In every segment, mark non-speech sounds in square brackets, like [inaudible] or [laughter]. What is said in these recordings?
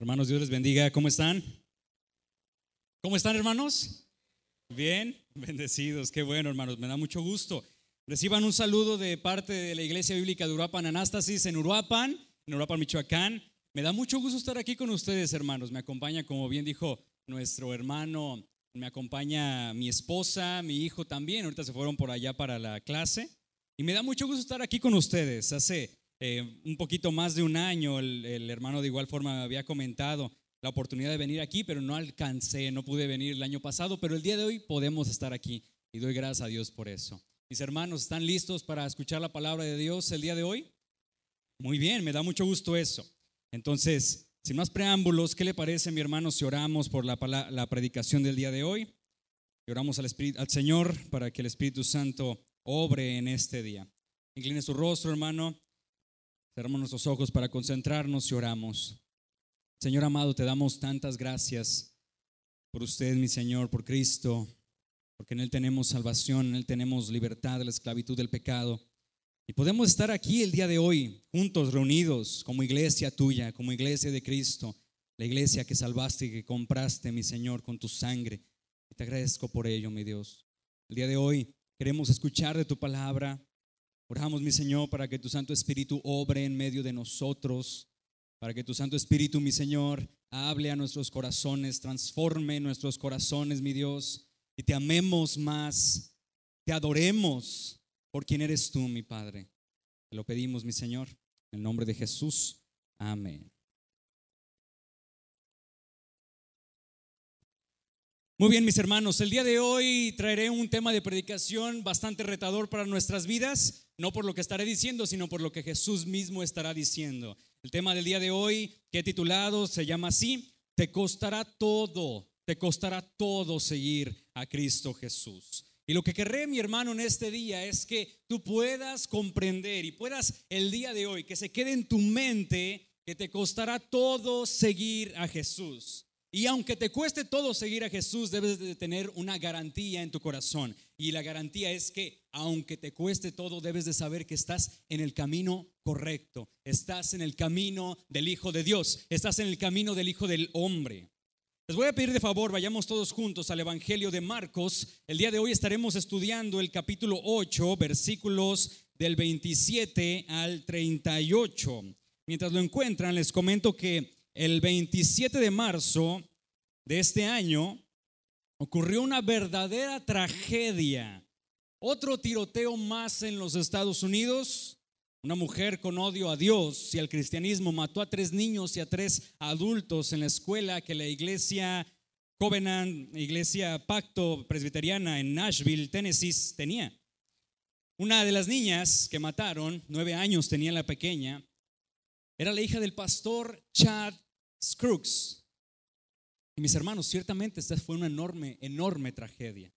Hermanos, Dios les bendiga. ¿Cómo están? ¿Cómo están, hermanos? Bien, [laughs] bendecidos. Qué bueno, hermanos. Me da mucho gusto. Reciban un saludo de parte de la Iglesia Bíblica de Uruapan Anástasis en Uruapan, en Uruapan, Michoacán. Me da mucho gusto estar aquí con ustedes, hermanos. Me acompaña, como bien dijo nuestro hermano, me acompaña mi esposa, mi hijo también. Ahorita se fueron por allá para la clase. Y me da mucho gusto estar aquí con ustedes. Hace eh, un poquito más de un año, el, hermano de igual forma había comentado la oportunidad de venir aquí, pero no alcancé, no pude venir el año pasado, pero el día de hoy podemos estar aquí y doy gracias a Dios por eso. Mis hermanos, ¿están listos para escuchar la palabra de Dios el día de hoy? Muy bien, me da mucho gusto eso. Entonces, sin más preámbulos, ¿qué le parece, mi hermano, si oramos por la, la predicación del día de hoy? Y oramos al, Espíritu, al Señor para que el Espíritu Santo obre en este día. Incline su rostro, hermano. Cerramos nuestros ojos para concentrarnos y oramos. Señor amado, te damos tantas gracias por usted, mi Señor, por Cristo, porque en Él tenemos salvación, en Él tenemos libertad de la esclavitud del pecado. Y podemos estar aquí el día de hoy, juntos, reunidos, como iglesia tuya, como iglesia de Cristo, la iglesia que salvaste y que compraste, mi Señor, con tu sangre. Y te agradezco por ello, mi Dios. El día de hoy queremos escuchar de tu palabra, Oramos, mi Señor, para que tu Santo Espíritu obre en medio de nosotros, para que tu Santo Espíritu, mi Señor, hable a nuestros corazones, transforme nuestros corazones, mi Dios, y te amemos más, te adoremos por quien eres tú, mi Padre. Te lo pedimos, mi Señor, en el nombre de Jesús. Amén. Muy bien, mis hermanos, el día de hoy traeré un tema de predicación bastante retador para nuestras vidas, no por lo que estaré diciendo, sino por lo que Jesús mismo estará diciendo. El tema del día de hoy, que he titulado, se llama así, te costará todo, te costará todo seguir a Cristo Jesús. Y lo que querré, mi hermano, en este día es que tú puedas comprender y puedas el día de hoy, que se quede en tu mente que te costará todo seguir a Jesús. Y aunque te cueste todo seguir a Jesús, debes de tener una garantía en tu corazón. Y la garantía es que aunque te cueste todo, debes de saber que estás en el camino correcto. Estás en el camino del Hijo de Dios. Estás en el camino del Hijo del Hombre. Les voy a pedir de favor, vayamos todos juntos al Evangelio de Marcos. El día de hoy estaremos estudiando el capítulo 8, versículos del 27 al 38. Mientras lo encuentran, les comento que el 27 de marzo de este año ocurrió una verdadera tragedia. Otro tiroteo más en los Estados Unidos. Una mujer con odio a Dios y al cristianismo mató a tres niños y a tres adultos en la escuela que la iglesia Covenant, iglesia Pacto Presbiteriana en Nashville, Tennessee, tenía. Una de las niñas que mataron, nueve años tenía la pequeña, era la hija del pastor Chad Scruggs. Y mis hermanos, ciertamente esta fue una enorme, enorme tragedia.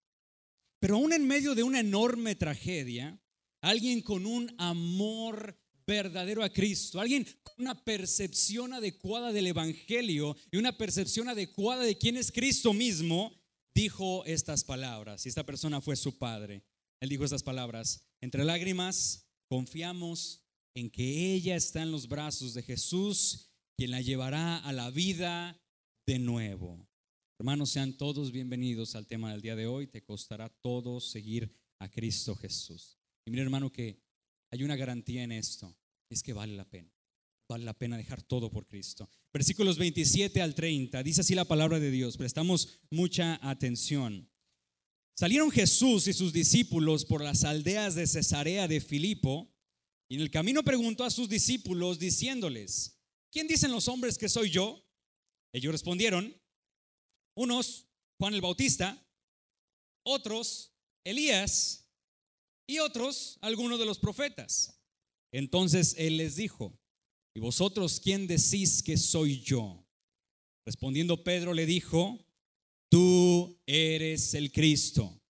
Pero aún en medio de una enorme tragedia, alguien con un amor verdadero a Cristo, alguien con una percepción adecuada del Evangelio y una percepción adecuada de quién es Cristo mismo, dijo estas palabras. Y esta persona fue su padre. Él dijo estas palabras. Entre lágrimas, confiamos en que ella está en los brazos de Jesús quien la llevará a la vida de nuevo. Hermanos, sean todos bienvenidos al tema del día de hoy. Te costará todo seguir a Cristo Jesús. Y mire, hermano, que hay una garantía en esto, es que vale la pena. Vale la pena dejar todo por Cristo. Versículos 27 al 30, dice así la palabra de Dios, prestamos mucha atención. Salieron Jesús y sus discípulos por las aldeas de Cesarea de Filipo, y en el camino preguntó a sus discípulos diciéndoles, ¿quién dicen los hombres que soy yo? Ellos respondieron, unos, Juan el Bautista, otros, Elías, y otros, algunos de los profetas. Entonces él les dijo, ¿y vosotros quién decís que soy yo? Respondiendo Pedro le dijo, tú eres el Cristo.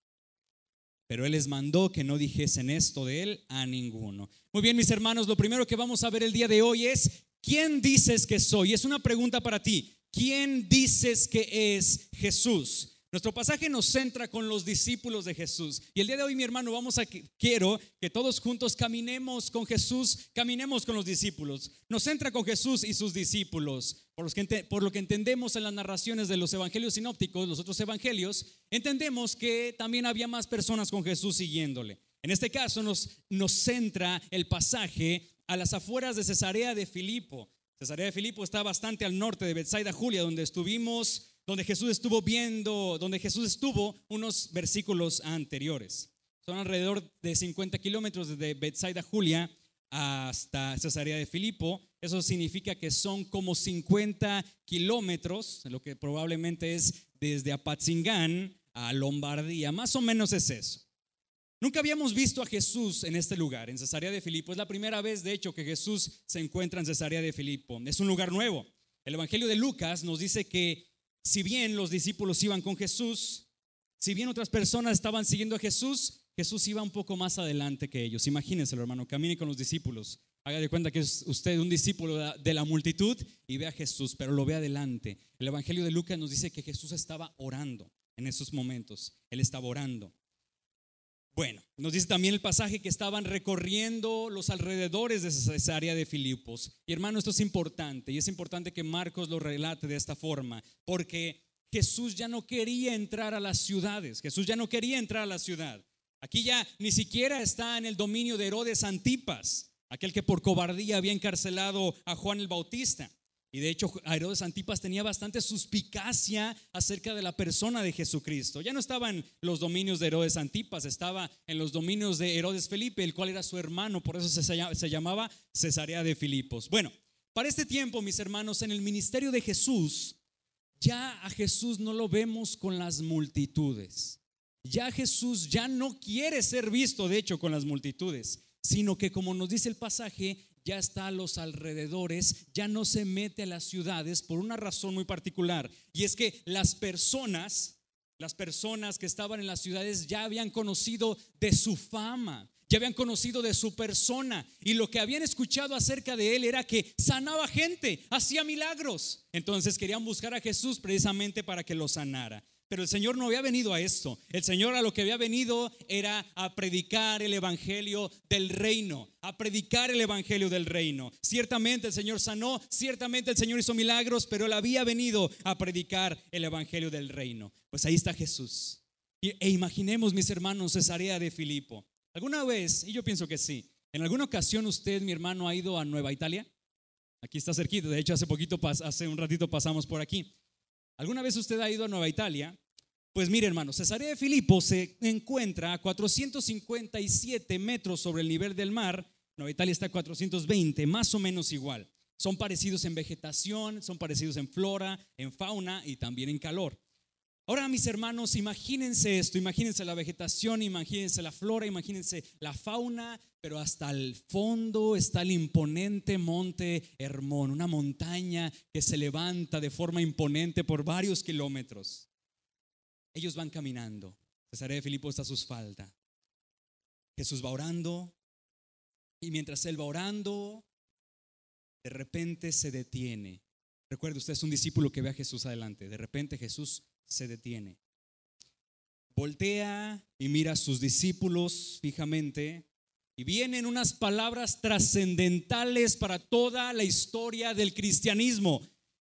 Pero él les mandó que no dijesen esto de él a ninguno. Muy bien, mis hermanos, lo primero que vamos a ver el día de hoy es ¿quién dices que soy? Es una pregunta para ti. ¿Quién dices que es Jesús? Nuestro pasaje nos centra con los discípulos de Jesús. Y el día de hoy, mi hermano, vamos a quiero que todos juntos caminemos con Jesús, caminemos con los discípulos. Nos centra con Jesús y sus discípulos. Por, por lo que entendemos en las narraciones de los evangelios sinópticos, los otros evangelios, entendemos que también había más personas con Jesús siguiéndole. En este caso nos, nos centra el pasaje a las afueras de Cesarea de Filipo. Cesarea de Filipo está bastante al norte de Bethsaida, Julia, donde estuvimos donde Jesús estuvo viendo, donde Jesús estuvo unos versículos anteriores. Son alrededor de 50 kilómetros desde Bethsaida, Julia, hasta Cesarea de Filipo. Eso significa que son como 50 kilómetros, lo que probablemente es desde Apatzingán a Lombardía. Más o menos es eso. Nunca habíamos visto a Jesús en este lugar, en Cesarea de Filipo. Es la primera vez, de hecho, que Jesús se encuentra en Cesarea de Filipo. Es un lugar nuevo. El Evangelio de Lucas nos dice que si bien los discípulos iban con Jesús, si bien otras personas estaban siguiendo a Jesús, Jesús iba un poco más adelante que ellos. Imagínense, hermano, camine con los discípulos. Haga de cuenta que es usted un discípulo de la multitud y ve a Jesús, pero lo ve adelante. El Evangelio de Lucas nos dice que Jesús estaba orando en esos momentos. Él estaba orando. Bueno, nos dice también el pasaje que estaban recorriendo los alrededores de esa área de Filipos. Y hermano, esto es importante y es importante que Marcos lo relate de esta forma, porque Jesús ya no quería entrar a las ciudades, Jesús ya no quería entrar a la ciudad. Aquí ya ni siquiera está en el dominio de Herodes Antipas, aquel que por cobardía había encarcelado a Juan el Bautista. Y de hecho, Herodes Antipas tenía bastante suspicacia acerca de la persona de Jesucristo. Ya no estaba en los dominios de Herodes Antipas, estaba en los dominios de Herodes Felipe, el cual era su hermano, por eso se llamaba Cesarea de Filipos. Bueno, para este tiempo, mis hermanos, en el ministerio de Jesús, ya a Jesús no lo vemos con las multitudes. Ya Jesús ya no quiere ser visto, de hecho, con las multitudes, sino que como nos dice el pasaje, ya está a los alrededores, ya no se mete a las ciudades por una razón muy particular. Y es que las personas, las personas que estaban en las ciudades ya habían conocido de su fama, ya habían conocido de su persona y lo que habían escuchado acerca de él era que sanaba gente, hacía milagros. Entonces querían buscar a Jesús precisamente para que lo sanara. Pero el Señor no había venido a esto. El Señor a lo que había venido era a predicar el Evangelio del reino, a predicar el Evangelio del reino. Ciertamente el Señor sanó, ciertamente el Señor hizo milagros, pero Él había venido a predicar el Evangelio del reino. Pues ahí está Jesús. E imaginemos, mis hermanos, Cesarea de Filipo. ¿Alguna vez, y yo pienso que sí, en alguna ocasión usted, mi hermano, ha ido a Nueva Italia? Aquí está cerquita, de hecho hace poquito, hace un ratito pasamos por aquí. ¿Alguna vez usted ha ido a Nueva Italia? Pues mire, hermano, Cesarea de Filipo se encuentra a 457 metros sobre el nivel del mar. Nueva Italia está a 420, más o menos igual. Son parecidos en vegetación, son parecidos en flora, en fauna y también en calor. Ahora, mis hermanos, imagínense esto, imagínense la vegetación, imagínense la flora, imagínense la fauna, pero hasta el fondo está el imponente monte Hermón, una montaña que se levanta de forma imponente por varios kilómetros. Ellos van caminando. Cesarea de Filipo está a su espalda. Jesús va orando y mientras él va orando, de repente se detiene. Recuerde, usted es un discípulo que ve a Jesús adelante. De repente Jesús se detiene. Voltea y mira a sus discípulos fijamente y vienen unas palabras trascendentales para toda la historia del cristianismo.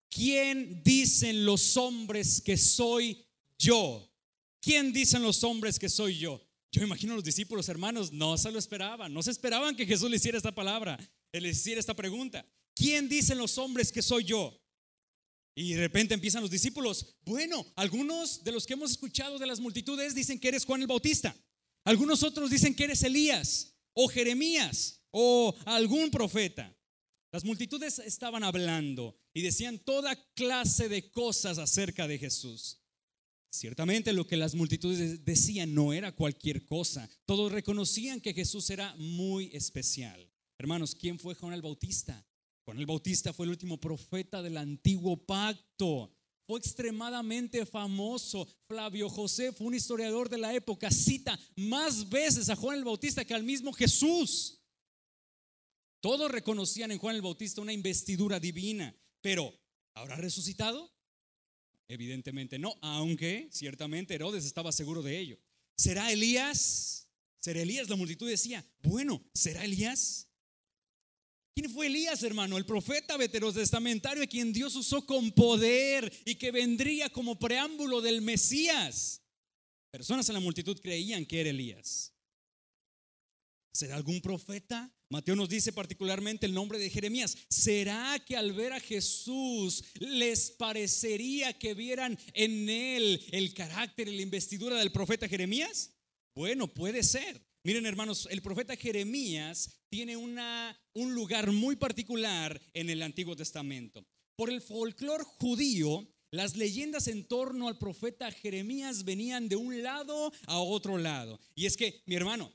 ¿Quién dicen los hombres que soy yo. ¿Quién dicen los hombres que soy yo? Yo imagino a los discípulos hermanos, no se lo esperaban, no se esperaban que Jesús le hiciera esta palabra, le hiciera esta pregunta. ¿Quién dicen los hombres que soy yo? Y de repente empiezan los discípulos, bueno, algunos de los que hemos escuchado de las multitudes dicen que eres Juan el Bautista, algunos otros dicen que eres Elías o Jeremías o algún profeta. Las multitudes estaban hablando y decían toda clase de cosas acerca de Jesús. Ciertamente lo que las multitudes decían no era cualquier cosa. Todos reconocían que Jesús era muy especial. Hermanos, ¿quién fue Juan el Bautista? Juan el Bautista fue el último profeta del antiguo pacto. Fue extremadamente famoso. Flavio José fue un historiador de la época. Cita más veces a Juan el Bautista que al mismo Jesús. Todos reconocían en Juan el Bautista una investidura divina. Pero, ¿habrá resucitado? Evidentemente no, aunque ciertamente Herodes estaba seguro de ello. ¿Será Elías? ¿Será Elías? La multitud decía, bueno, ¿será Elías? ¿Quién fue Elías, hermano? El profeta veterotestamentario a quien Dios usó con poder y que vendría como preámbulo del Mesías. Personas en la multitud creían que era Elías. ¿Será algún profeta? Mateo nos dice particularmente el nombre de Jeremías. ¿Será que al ver a Jesús les parecería que vieran en él el carácter y la investidura del profeta Jeremías? Bueno, puede ser. Miren hermanos, el profeta Jeremías tiene una, un lugar muy particular en el Antiguo Testamento. Por el folclore judío, las leyendas en torno al profeta Jeremías venían de un lado a otro lado. Y es que, mi hermano,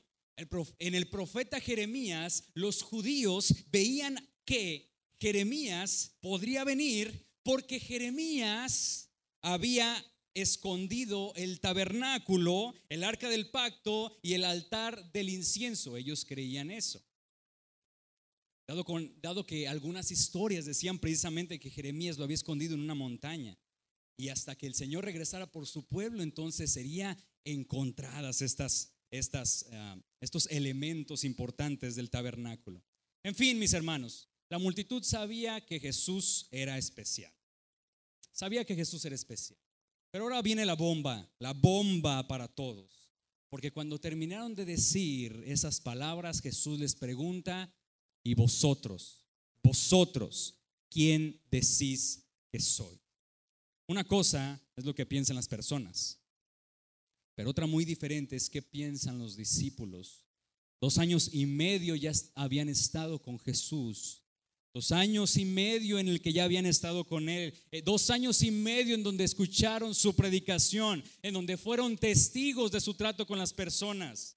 en el profeta Jeremías, los judíos veían que Jeremías podría venir porque Jeremías había escondido el tabernáculo, el arca del pacto y el altar del incienso. Ellos creían eso. Dado, dado, que algunas historias decían precisamente que Jeremías lo había escondido en una montaña y hasta que el Señor regresara por su pueblo, entonces serían encontradas estas, estas, ah, estos elementos importantes del tabernáculo. En fin, mis hermanos, la multitud sabía que Jesús era especial. Sabía que Jesús era especial. Pero ahora viene la bomba, la bomba para todos. Porque cuando terminaron de decir esas palabras, Jesús les pregunta, ¿y vosotros? Vosotros, ¿quién decís que soy? Una cosa es lo que piensan las personas, pero otra muy diferente es qué piensan los discípulos. Dos años y medio ya habían estado con Jesús Dos años y medio en el que ya habían estado con Él. Eh, dos años y medio en donde escucharon su predicación, en donde fueron testigos de su trato con las personas,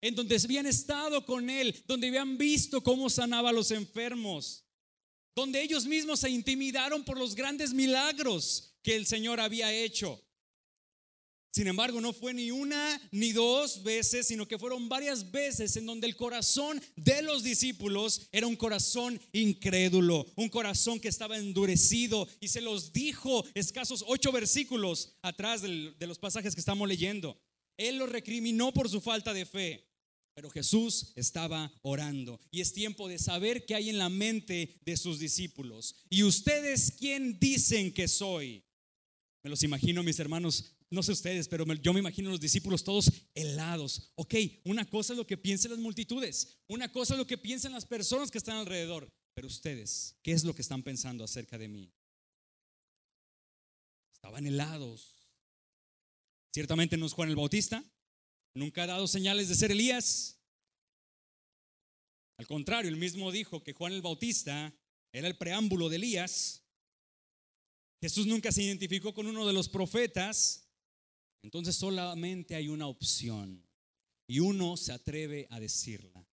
en donde habían estado con Él, donde habían visto cómo sanaba a los enfermos, donde ellos mismos se intimidaron por los grandes milagros que el Señor había hecho. Sin embargo, no fue ni una ni dos veces, sino que fueron varias veces en donde el corazón de los discípulos era un corazón incrédulo, un corazón que estaba endurecido. Y se los dijo escasos ocho versículos atrás de los pasajes que estamos leyendo. Él los recriminó por su falta de fe. Pero Jesús estaba orando y es tiempo de saber qué hay en la mente de sus discípulos. ¿Y ustedes quién dicen que soy? Me los imagino, mis hermanos, no sé ustedes, pero yo me imagino los discípulos todos helados. Ok, una cosa es lo que piensan las multitudes, una cosa es lo que piensan las personas que están alrededor, pero ustedes, ¿qué es lo que están pensando acerca de mí? Estaban helados. Ciertamente no es Juan el Bautista, nunca ha dado señales de ser Elías. Al contrario, él mismo dijo que Juan el Bautista era el preámbulo de Elías. Jesús nunca se identificó con uno de los profetas. Entonces solamente hay una opción y uno se atreve a decirla.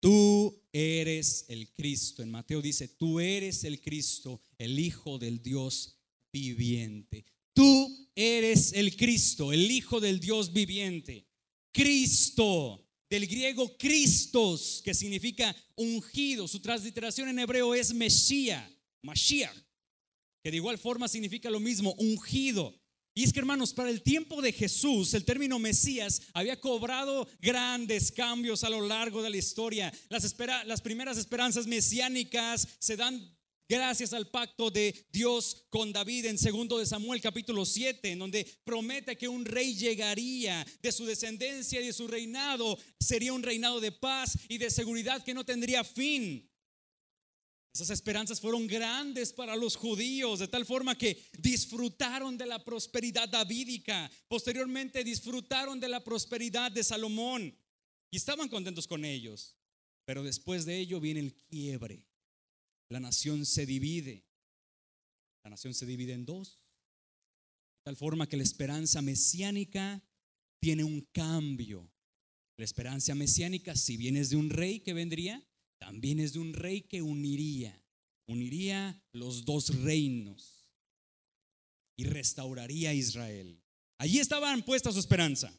Tú eres el Cristo. En Mateo dice, tú eres el Cristo, el Hijo del Dios viviente. Tú eres el Cristo, el Hijo del Dios viviente. Cristo, del griego Christos, que significa ungido. Su transliteración en hebreo es Mesías, Mashiach, que de igual forma significa lo mismo, ungido. Y es que hermanos, para el tiempo de Jesús, el término Mesías había cobrado grandes cambios a lo largo de la historia. Las, primeras esperanzas mesiánicas se dan gracias al pacto de Dios con David en segundo de Samuel capítulo 7, en donde promete que un rey llegaría de su descendencia y de su reinado sería un reinado de paz y de seguridad que no tendría fin. Esas esperanzas fueron grandes para los judíos, de tal forma que disfrutaron de la prosperidad davídica, posteriormente disfrutaron de la prosperidad de Salomón y estaban contentos con ellos. Pero después de ello viene el quiebre. La nación se divide. La nación se divide en dos. De tal forma que la esperanza mesiánica tiene un cambio. La esperanza mesiánica, si bien es de un rey que vendría, también es de un rey que uniría, uniría los dos reinos y restauraría a Israel. Allí estaban puesta su esperanza.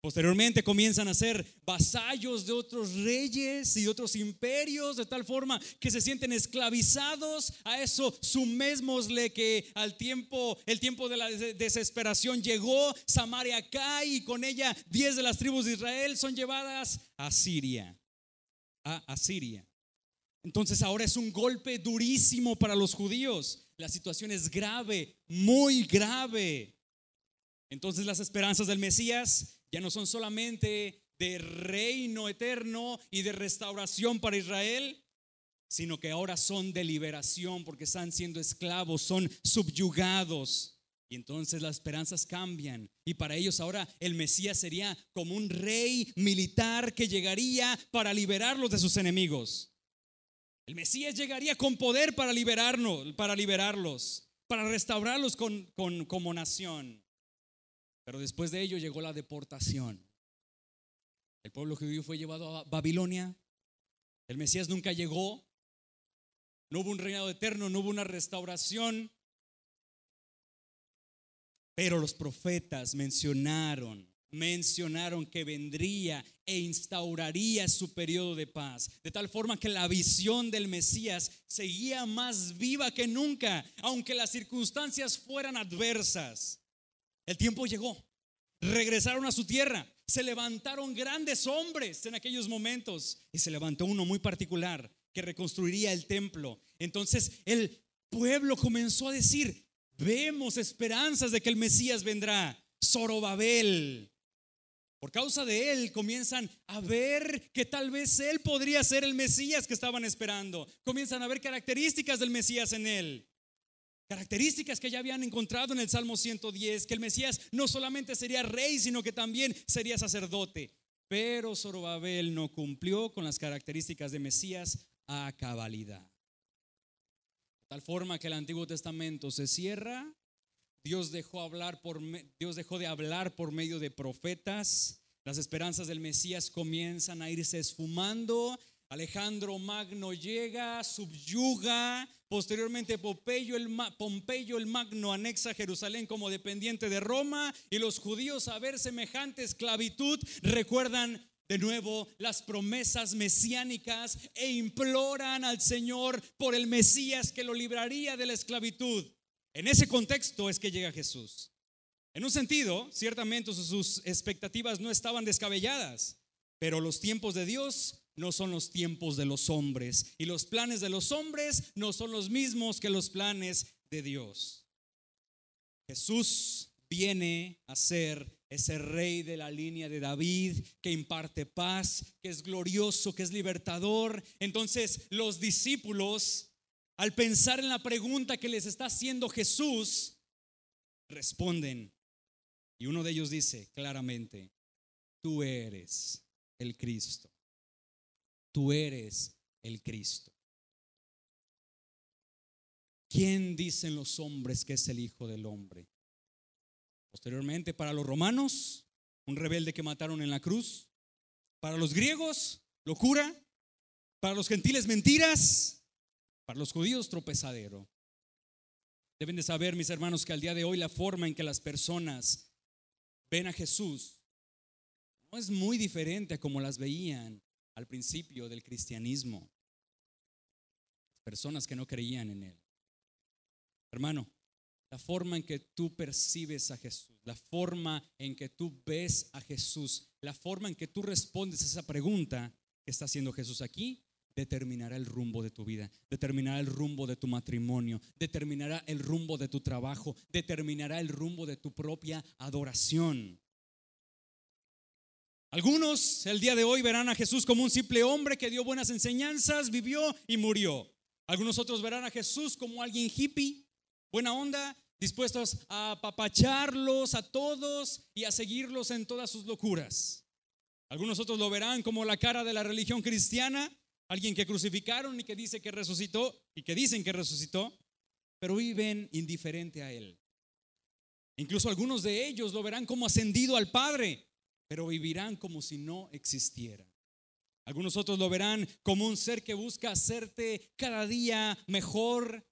Posteriormente comienzan a ser vasallos de otros reyes y otros imperios, de tal forma que se sienten esclavizados. A eso sumémosle que al tiempo, el tiempo de la desesperación llegó, Samaria cae y con ella diez de las tribus de Israel son llevadas a Siria. A Asiria. Entonces ahora es un golpe durísimo para los judíos. La situación es grave, muy grave. Entonces las esperanzas del Mesías ya no son solamente de reino eterno y de restauración para Israel, sino que ahora son de liberación porque están siendo esclavos, son subyugados. Y entonces las esperanzas cambian. Y para ellos ahora el Mesías sería como un rey militar que llegaría para liberarlos de sus enemigos. El Mesías llegaría con poder para liberarnos, para liberarlos, para restaurarlos con, como nación. Pero después de ello llegó la deportación. El pueblo judío fue llevado a Babilonia. El Mesías nunca llegó. No hubo un reinado eterno, no hubo una restauración. Pero los profetas mencionaron, mencionaron que vendría e instauraría su periodo de paz. De tal forma que la visión del Mesías seguía más viva que nunca, aunque las circunstancias fueran adversas. El tiempo llegó. Regresaron a su tierra. Se levantaron grandes hombres en aquellos momentos. Y se levantó uno muy particular que reconstruiría el templo. Entonces el pueblo comenzó a decir, vemos esperanzas de que el Mesías vendrá. Zorobabel. Por causa de él comienzan a ver que tal vez él podría ser el Mesías que estaban esperando. Comienzan a ver características del Mesías en él. Características que ya habían encontrado en el Salmo 110, que el Mesías no solamente sería rey, sino que también sería sacerdote. Pero Zorobabel no cumplió con las características de Mesías a cabalidad. Tal forma que el Antiguo Testamento se cierra, Dios dejó, hablar por, Dios dejó de hablar por medio de profetas, las esperanzas del Mesías comienzan a irse esfumando Alejandro Magno llega, subyuga, posteriormente Pompeyo el, Pompeyo el Magno anexa Jerusalén como dependiente de Roma y los judíos a ver semejante esclavitud recuerdan de nuevo las promesas mesiánicas e imploran al Señor por el Mesías que lo libraría de la esclavitud. En ese contexto es que llega Jesús. En un sentido, ciertamente sus expectativas no estaban descabelladas, pero los tiempos de Dios no son los tiempos de los hombres y los planes de los hombres no son los mismos que los planes de Dios. Jesús viene a ser ese rey de la línea de David que imparte paz, que es glorioso, que es libertador. Entonces los discípulos, al pensar en la pregunta que les está haciendo Jesús, responden. Y uno de ellos dice claramente, tú eres el Cristo tú eres el Cristo. ¿Quién dicen los hombres que es el Hijo del Hombre? Posteriormente, para los romanos, un rebelde que mataron en la cruz. Para los griegos, locura. Para los gentiles, mentiras. Para los judíos, tropezadero. Deben de saber, mis hermanos, que al día de hoy la forma en que las personas ven a Jesús no es muy diferente a como las veían al principio del cristianismo. Personas que no creían en Él. Hermano, la forma en que tú percibes a Jesús, la forma en que tú ves a Jesús, la forma en que tú respondes a esa pregunta que está haciendo Jesús aquí, determinará el rumbo de tu vida, determinará el rumbo de tu matrimonio, determinará el rumbo de tu trabajo, determinará el rumbo de tu propia adoración. Algunos el día de hoy verán a Jesús como un simple hombre que dio buenas enseñanzas, vivió y murió. Algunos otros verán a Jesús como alguien hippie, buena onda, dispuestos a apapacharlos a todos y a seguirlos en todas sus locuras. Algunos otros lo verán como la cara de la religión cristiana, alguien que crucificaron y que dice que resucitó y que dicen que resucitó, pero viven indiferente a él. Incluso algunos de ellos lo verán como ascendido al Padre, pero vivirán como si no existiera. Algunos otros lo verán como un ser que busca hacerte cada día mejor,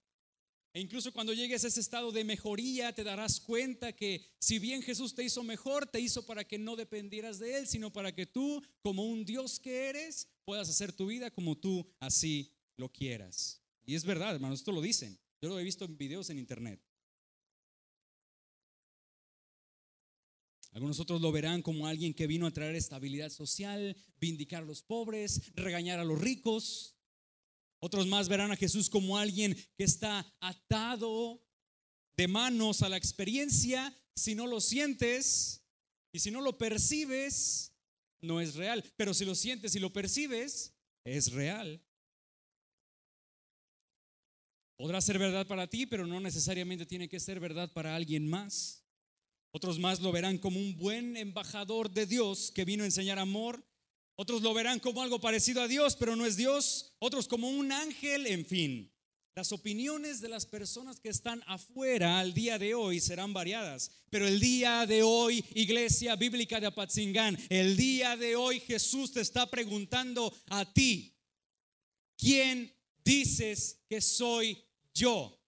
E incluso cuando llegues a ese estado de mejoría, te darás cuenta que si bien Jesús te hizo mejor, te hizo para que no dependieras de Él, sino para que tú, como un Dios que eres, puedas hacer tu vida como tú así lo quieras. Y es verdad, hermanos, esto lo dicen. Yo lo he visto en videos en internet. Algunos otros lo verán como alguien que vino a traer estabilidad social, vindicar a los pobres, regañar a los ricos. Otros más verán a Jesús como alguien que está atado de manos a la experiencia. Si no lo sientes y si no lo percibes, no es real. Pero si lo sientes y lo percibes, es real. Podrá ser verdad para ti, pero no necesariamente tiene que ser verdad para alguien más. Otros más lo verán como un buen embajador de Dios que vino a enseñar amor. Otros lo verán como algo parecido a Dios, pero no es Dios. Otros como un ángel, en fin. Las opiniones de las personas que están afuera al día de hoy serán variadas, pero el día de hoy, Iglesia Bíblica de Apatzingán, el día de hoy Jesús te está preguntando a ti, ¿quién dices que soy yo?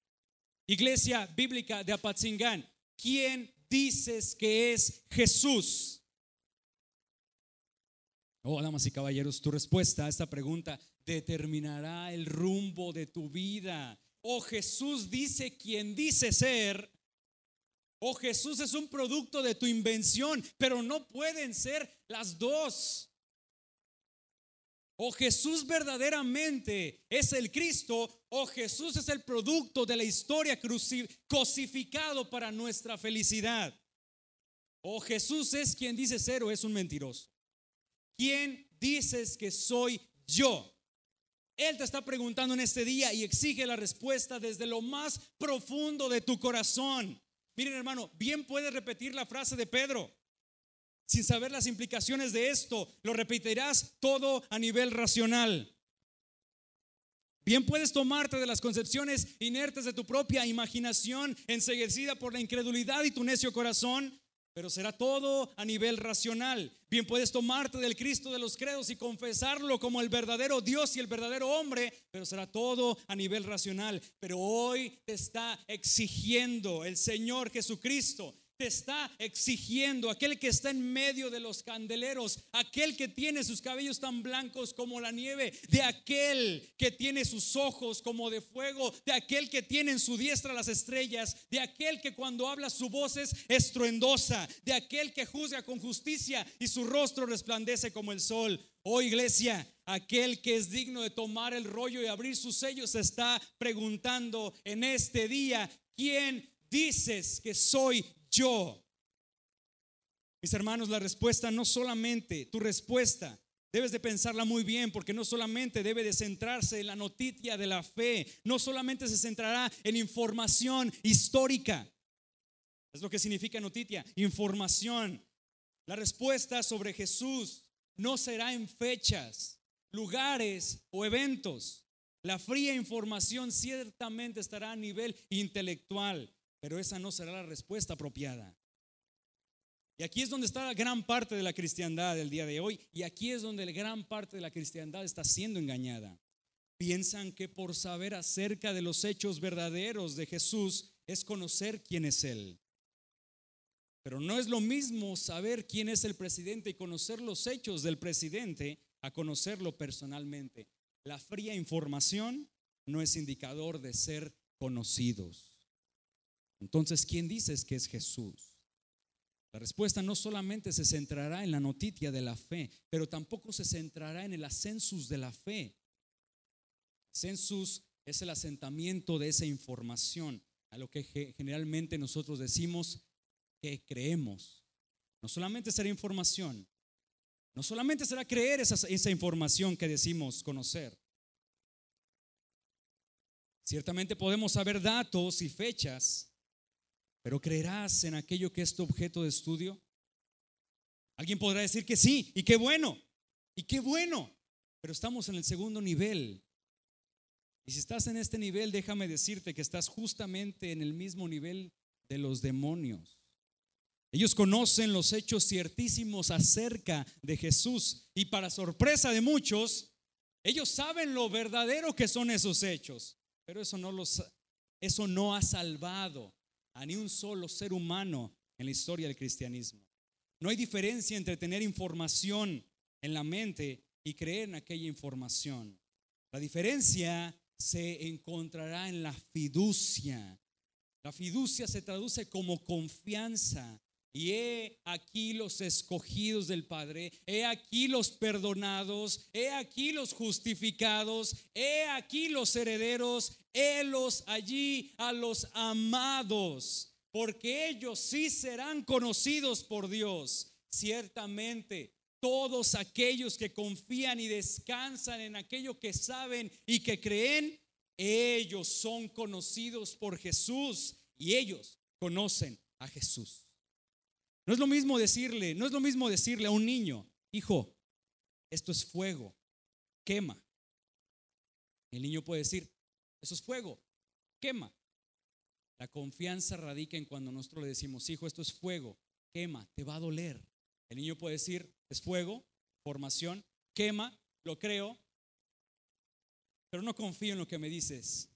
Iglesia Bíblica de Apatzingán, ¿quién dices que es Jesús? Oh, damas y caballeros, tu respuesta a esta pregunta determinará el rumbo de tu vida. Oh, Jesús dice quien dice ser. Oh, Jesús es un producto de tu invención, pero no pueden ser las dos. O Jesús verdaderamente es el Cristo, o Jesús es el producto de la historia cosificado para nuestra felicidad. O Jesús es quien dice ser o es un mentiroso. ¿Quién dices que soy yo? Él te está preguntando en este día y exige la respuesta desde lo más profundo de tu corazón. Miren hermano, bien puedes repetir la frase de Pedro sin saber las implicaciones de esto, lo repetirás todo a nivel racional. Bien puedes tomarte de las concepciones inertes de tu propia imaginación, enseguecida por la incredulidad y tu necio corazón, pero será todo a nivel racional. Bien puedes tomarte del Cristo de los credos y confesarlo como el verdadero Dios y el verdadero hombre, pero será todo a nivel racional. Pero hoy te está exigiendo el Señor Jesucristo está exigiendo, aquel que está en medio de los candeleros, aquel que tiene sus cabellos tan blancos como la nieve, de aquel que tiene sus ojos como de fuego, de aquel que tiene en su diestra las estrellas, de aquel que cuando habla su voz es estruendosa, de aquel que juzga con justicia y su rostro resplandece como el sol. Oh iglesia, aquel que es digno de tomar el rollo y abrir sus sellos está preguntando en este día, ¿quién dices que soy yo. Mis hermanos, la respuesta no solamente, tu respuesta, debes de pensarla muy bien porque no solamente debe de centrarse en la noticia de la fe, no solamente se centrará en información histórica. Es lo que significa noticia, información. La respuesta sobre Jesús no será en fechas, lugares o eventos. La fría información ciertamente estará a nivel intelectual, pero esa no será la respuesta apropiada. Y aquí es donde está gran parte de la cristiandad del día de hoy, y aquí es donde la gran parte de la cristiandad está siendo engañada. Piensan que por saber acerca de los hechos verdaderos de Jesús es conocer quién es Él. Pero no es lo mismo saber quién es el presidente y conocer los hechos del presidente a conocerlo personalmente. La fría información no es indicador de ser conocidos. Entonces, ¿quién dices que es Jesús? La respuesta no solamente se centrará en la noticia de la fe, pero tampoco se centrará en el ascensus de la fe. Census es el asentamiento de esa información, a lo que generalmente nosotros decimos que creemos. No solamente será información, no solamente será creer esa, esa información que decimos conocer. Ciertamente podemos saber datos y fechas, pero ¿creerás en aquello que es tu objeto de estudio? Alguien podrá decir que sí, y qué bueno, y qué bueno, pero estamos en el segundo nivel. Y si estás en este nivel, déjame decirte que estás justamente en el mismo nivel de los demonios. Ellos conocen los hechos ciertísimos acerca de Jesús y para sorpresa de muchos, ellos saben lo verdadero que son esos hechos, pero eso no los Eso no ha salvado a ni un solo ser humano en la historia del cristianismo. No hay diferencia entre tener información en la mente y creer en aquella información. La diferencia se encontrará en la fiducia. La fiducia se traduce como confianza. Y he aquí los escogidos del Padre, he aquí los perdonados, he aquí los justificados, he aquí los herederos, los allí a los amados, porque ellos sí serán conocidos por Dios. Ciertamente, todos aquellos que confían y descansan en aquello que saben y que creen, ellos son conocidos por Jesús y ellos conocen a Jesús. No es lo mismo decirle, no es lo mismo decirle a un niño, hijo, esto es fuego, quema. El niño puede decir, eso es fuego, quema. La confianza radica en cuando nosotros le decimos, hijo, esto es fuego, quema, te va a doler. El niño puede decir, es fuego, formación, quema, lo creo, pero no confío en lo que me dices.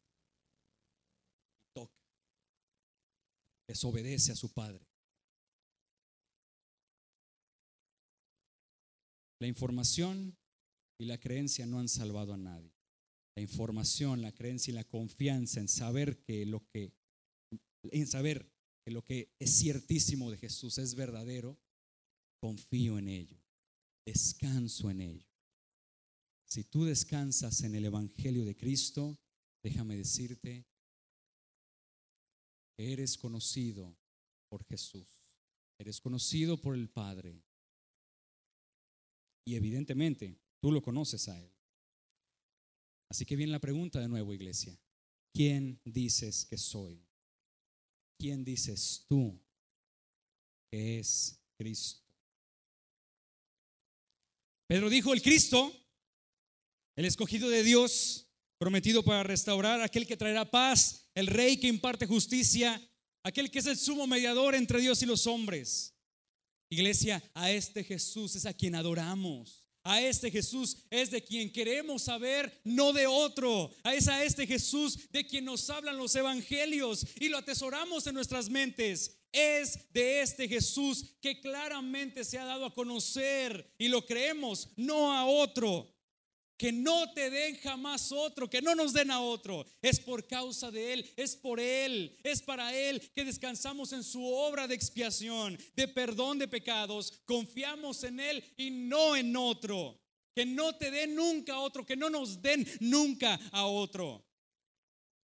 Toca. Desobedece a su padre. La información y la creencia no han salvado a nadie. La información, la creencia y la confianza en saber que lo que en saber que lo que es ciertísimo de Jesús es verdadero, confío en ello. Descanso en ello. Si tú descansas en el evangelio de Cristo, déjame decirte eres conocido por Jesús. Eres conocido por el Padre. Y evidentemente tú lo conoces a Él. Así que viene la pregunta de nuevo, iglesia. ¿Quién dices que soy? ¿Quién dices tú que es Cristo? Pedro dijo, el Cristo, el escogido de Dios, prometido para restaurar, aquel que traerá paz, el rey que imparte justicia, aquel que es el sumo mediador entre Dios y los hombres. Iglesia, a este Jesús es a quien adoramos. A este Jesús es de quien queremos saber, no de otro. Es a este Jesús de quien nos hablan los evangelios y lo atesoramos en nuestras mentes. Es de este Jesús que claramente se ha dado a conocer y lo creemos, no a otro. Que no te den jamás otro, que no nos den a otro. Es por causa de Él, es por Él, es para Él que descansamos en su obra de expiación, de perdón de pecados. Confiamos en Él y no en otro. Que no te den nunca a otro, que no nos den nunca a otro.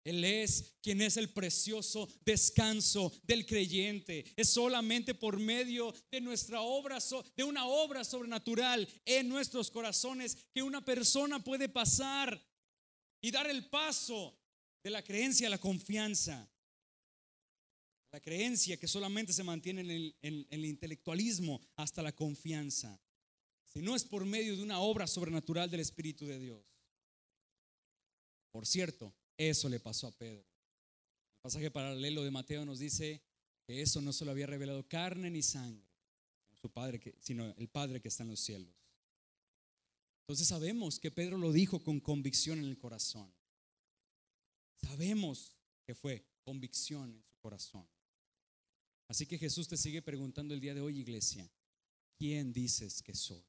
Él es quien es el precioso descanso del creyente. Es solamente por medio de nuestra obra, de una obra sobrenatural en nuestros corazones que una persona puede pasar y dar el paso de la creencia a la confianza. La creencia que solamente se mantiene en el, en el intelectualismo hasta la confianza. Si no es por medio de una obra sobrenatural del Espíritu de Dios. Por cierto, eso le pasó a Pedro. El pasaje paralelo de Mateo nos dice que eso no solo había revelado carne ni sangre, su padre sino el Padre que está en los cielos. Entonces sabemos que Pedro lo dijo con convicción en el corazón. Sabemos que fue convicción en su corazón. Así que Jesús te sigue preguntando el día de hoy, iglesia, ¿quién dices que soy?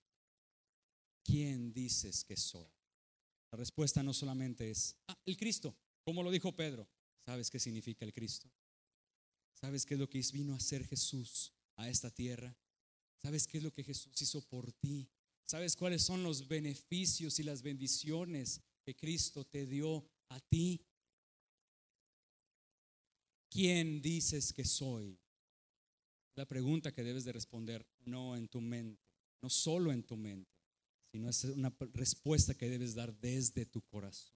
¿Quién dices que soy? La respuesta no solamente es, ah, el Cristo, como lo dijo Pedro. ¿Sabes qué significa el Cristo? ¿Sabes qué es lo que vino a hacer Jesús a esta tierra? ¿Sabes qué es lo que Jesús hizo por ti? ¿Sabes cuáles son los beneficios y las bendiciones que Cristo te dio a ti? ¿Quién dices que soy? La pregunta que debes de responder no en tu mente, no solo en tu mente, sino es una respuesta que debes dar desde tu corazón.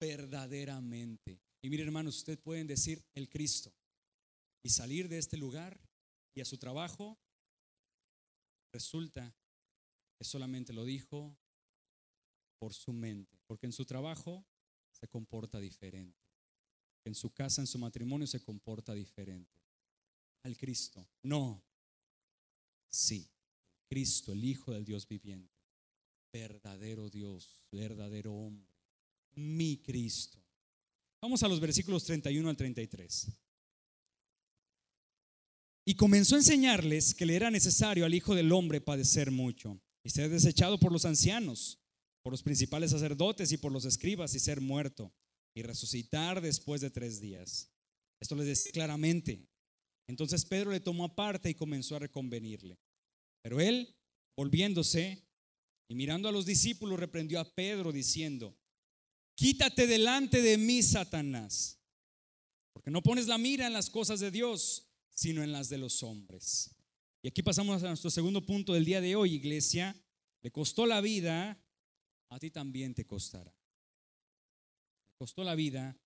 Verdaderamente. Y mire hermanos, ustedes pueden decir el Cristo y salir de este lugar y a su trabajo. Resulta que solamente lo dijo por su mente, porque en su trabajo se comporta diferente. En su casa, en su matrimonio se comporta diferente. Al Cristo, no. Sí, Cristo, el Hijo del Dios viviente verdadero Dios, verdadero hombre, mi Cristo. Vamos a los versículos 31 al 33. Y comenzó a enseñarles que le era necesario al Hijo del Hombre padecer mucho y ser desechado por los ancianos, por los principales sacerdotes y por los escribas y ser muerto y resucitar después de tres días. Esto les decía claramente. Entonces Pedro le tomó aparte y comenzó a reconvenirle. Pero él, volviéndose y mirando a los discípulos, reprendió a Pedro diciendo, quítate delante de mí, Satanás, porque no pones la mira en las cosas de Dios, sino en las de los hombres. Y aquí pasamos a nuestro segundo punto del día de hoy, iglesia. Le costó la vida, a ti también te costará. Le costó la vida,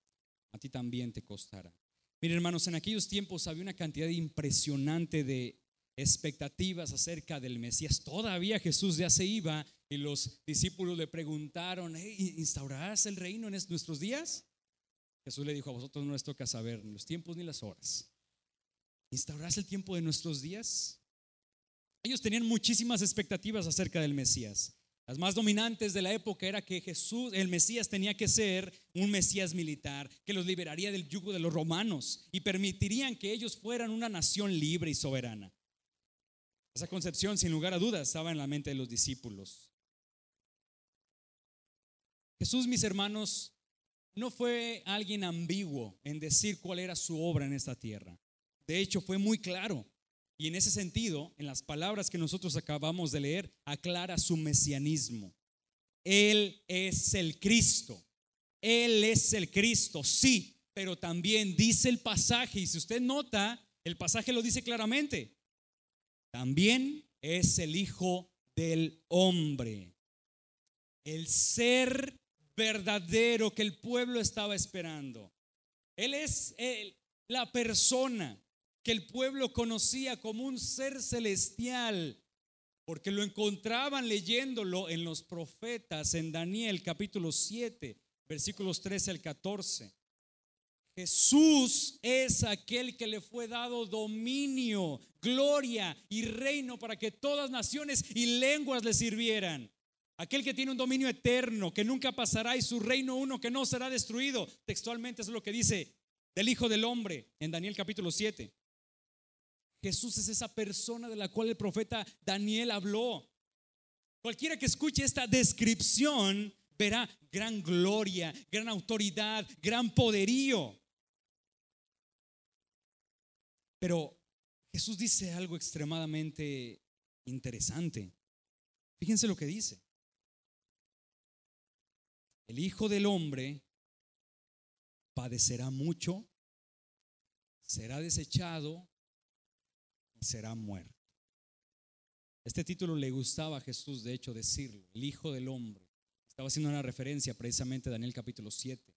a ti también te costará. Miren, hermanos, en aquellos tiempos había una cantidad impresionante de expectativas acerca del Mesías. Todavía Jesús ya se iba y los discípulos le preguntaron, ¿instaurarás el reino en nuestros días? Jesús le dijo, a vosotros no les toca saber ni los tiempos ni las horas. ¿Instaurarás el tiempo de nuestros días? Ellos tenían muchísimas expectativas acerca del Mesías. Las más dominantes de la época era que Jesús, el Mesías, tenía que ser un Mesías militar, que los liberaría del yugo de los romanos y permitirían que ellos fueran una nación libre y soberana. Esa concepción, sin lugar a dudas, estaba en la mente de los discípulos. Jesús, mis hermanos, no fue alguien ambiguo en decir cuál era su obra en esta tierra. De hecho, fue muy claro. Y en ese sentido, en las palabras que nosotros acabamos de leer, aclara su mesianismo. Él es el Cristo. Él es el Cristo, sí, pero también dice el pasaje, y si usted nota, el pasaje lo dice claramente, también es el Hijo del Hombre. El ser verdadero que el pueblo estaba esperando. Él es la persona que el pueblo conocía como un ser celestial, porque lo encontraban leyéndolo en los profetas, en Daniel capítulo 7, versículos 13 al 14. Jesús es aquel que le fue dado dominio, gloria y reino para que todas naciones y lenguas le sirvieran. Aquel que tiene un dominio eterno, que nunca pasará y su reino uno que no será destruido. Textualmente es lo que dice del Hijo del Hombre en Daniel capítulo 7. Jesús es esa persona de la cual el profeta Daniel habló. Cualquiera que escuche esta descripción verá gran gloria, gran autoridad, gran poderío. Pero Jesús dice algo extremadamente interesante. Fíjense lo que dice. El Hijo del Hombre padecerá mucho, será desechado será muerto. Este título le gustaba a Jesús, de hecho, decirlo, el Hijo del Hombre. Estaba haciendo una referencia precisamente a Daniel capítulo 7,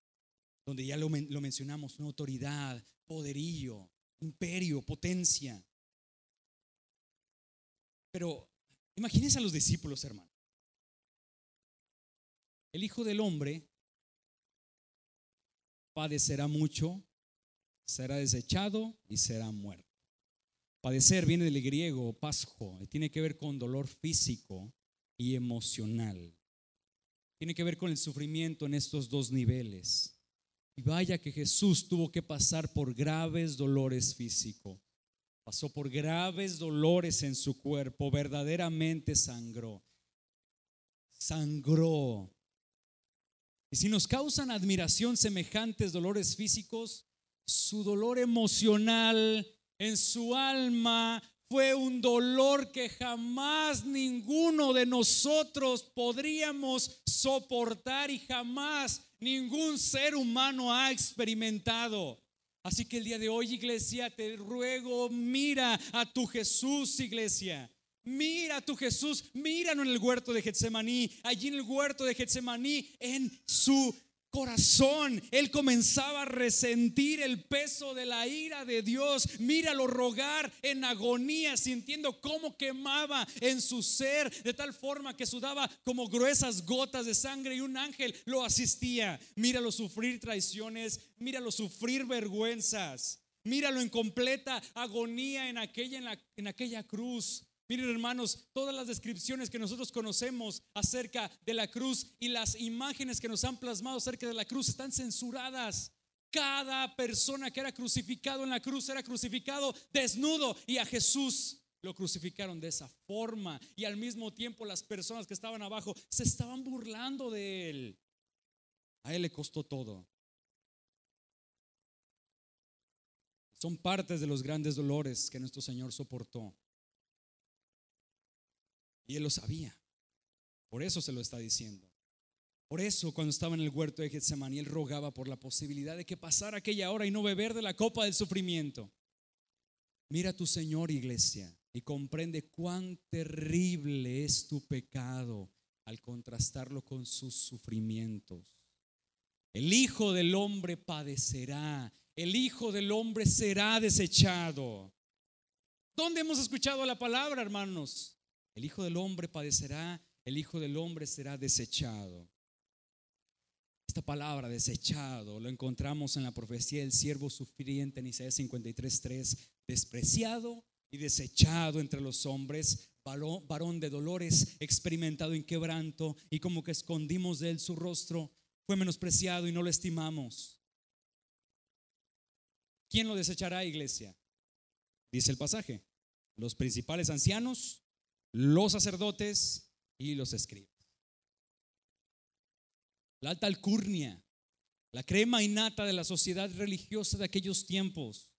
donde ya lo, lo mencionamos, una autoridad, poderío, imperio, potencia. Pero imagínense a los discípulos, hermano. El Hijo del Hombre padecerá mucho, será desechado y será muerto. Padecer viene del griego pasjo y tiene que ver con dolor físico y emocional. Tiene que ver con el sufrimiento en estos dos niveles. Y vaya que Jesús tuvo que pasar por graves dolores físicos. Pasó por graves dolores en su cuerpo, verdaderamente sangró. Sangró. Y si nos causan admiración semejantes dolores físicos, su dolor emocional en su alma fue un dolor que jamás ninguno de nosotros podríamos soportar y jamás ningún ser humano ha experimentado. Así que el día de hoy, iglesia, te ruego, mira a tu Jesús, iglesia. Mira a tu Jesús, míralo en el huerto de Getsemaní, allí en el huerto de Getsemaní, en su corazón. Él comenzaba a resentir el peso de la ira de Dios. Míralo rogar en agonía, sintiendo cómo quemaba en su ser, de tal forma que sudaba como gruesas gotas de sangre y un ángel lo asistía. Míralo sufrir traiciones, míralo sufrir vergüenzas. Míralo en completa agonía en aquella, en, la, en aquella cruz. Miren hermanos, todas las descripciones que nosotros conocemos acerca de la cruz y las imágenes que nos han plasmado acerca de la cruz están censuradas. Cada persona que era crucificado en la cruz era crucificado desnudo y a Jesús lo crucificaron de esa forma y al mismo tiempo las personas que estaban abajo se estaban burlando de él. A él le costó todo. Son partes de los grandes dolores que nuestro Señor soportó. Y él lo sabía. Por eso se lo está diciendo. Por eso cuando estaba en el huerto de Getsemaní, él rogaba por la posibilidad de que pasara aquella hora y no beber de la copa del sufrimiento. Mira a tu Señor, iglesia, y comprende cuán terrible es tu pecado al contrastarlo con sus sufrimientos. El Hijo del Hombre padecerá, el Hijo del Hombre será desechado. ¿Dónde hemos escuchado la palabra, hermanos? El Hijo del Hombre padecerá, el Hijo del Hombre será desechado. Esta palabra desechado lo encontramos en la profecía del siervo sufriente en Isaías 53:3, despreciado y desechado entre los hombres, varón de dolores, experimentado en quebranto, y como que escondimos de él su rostro, fue menospreciado y no lo estimamos. ¿Quién lo desechará, iglesia? Dice el pasaje, los principales ancianos, los sacerdotes y los escribas. La alta alcurnia, la crema innata de la sociedad religiosa de aquellos tiempos,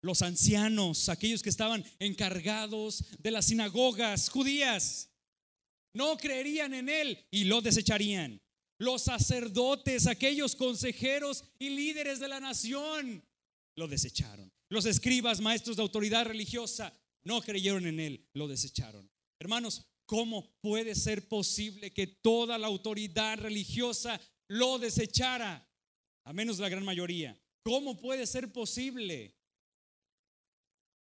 los ancianos, aquellos que estaban encargados de las sinagogas judías, no creerían en él y lo desecharían. Los sacerdotes, aquellos consejeros y líderes de la nación, lo desecharon. Los escribas, maestros de autoridad religiosa, no creyeron en él, lo desecharon. Hermanos, ¿cómo puede ser posible que toda la autoridad religiosa lo desechara? A menos la gran mayoría. ¿Cómo puede ser posible?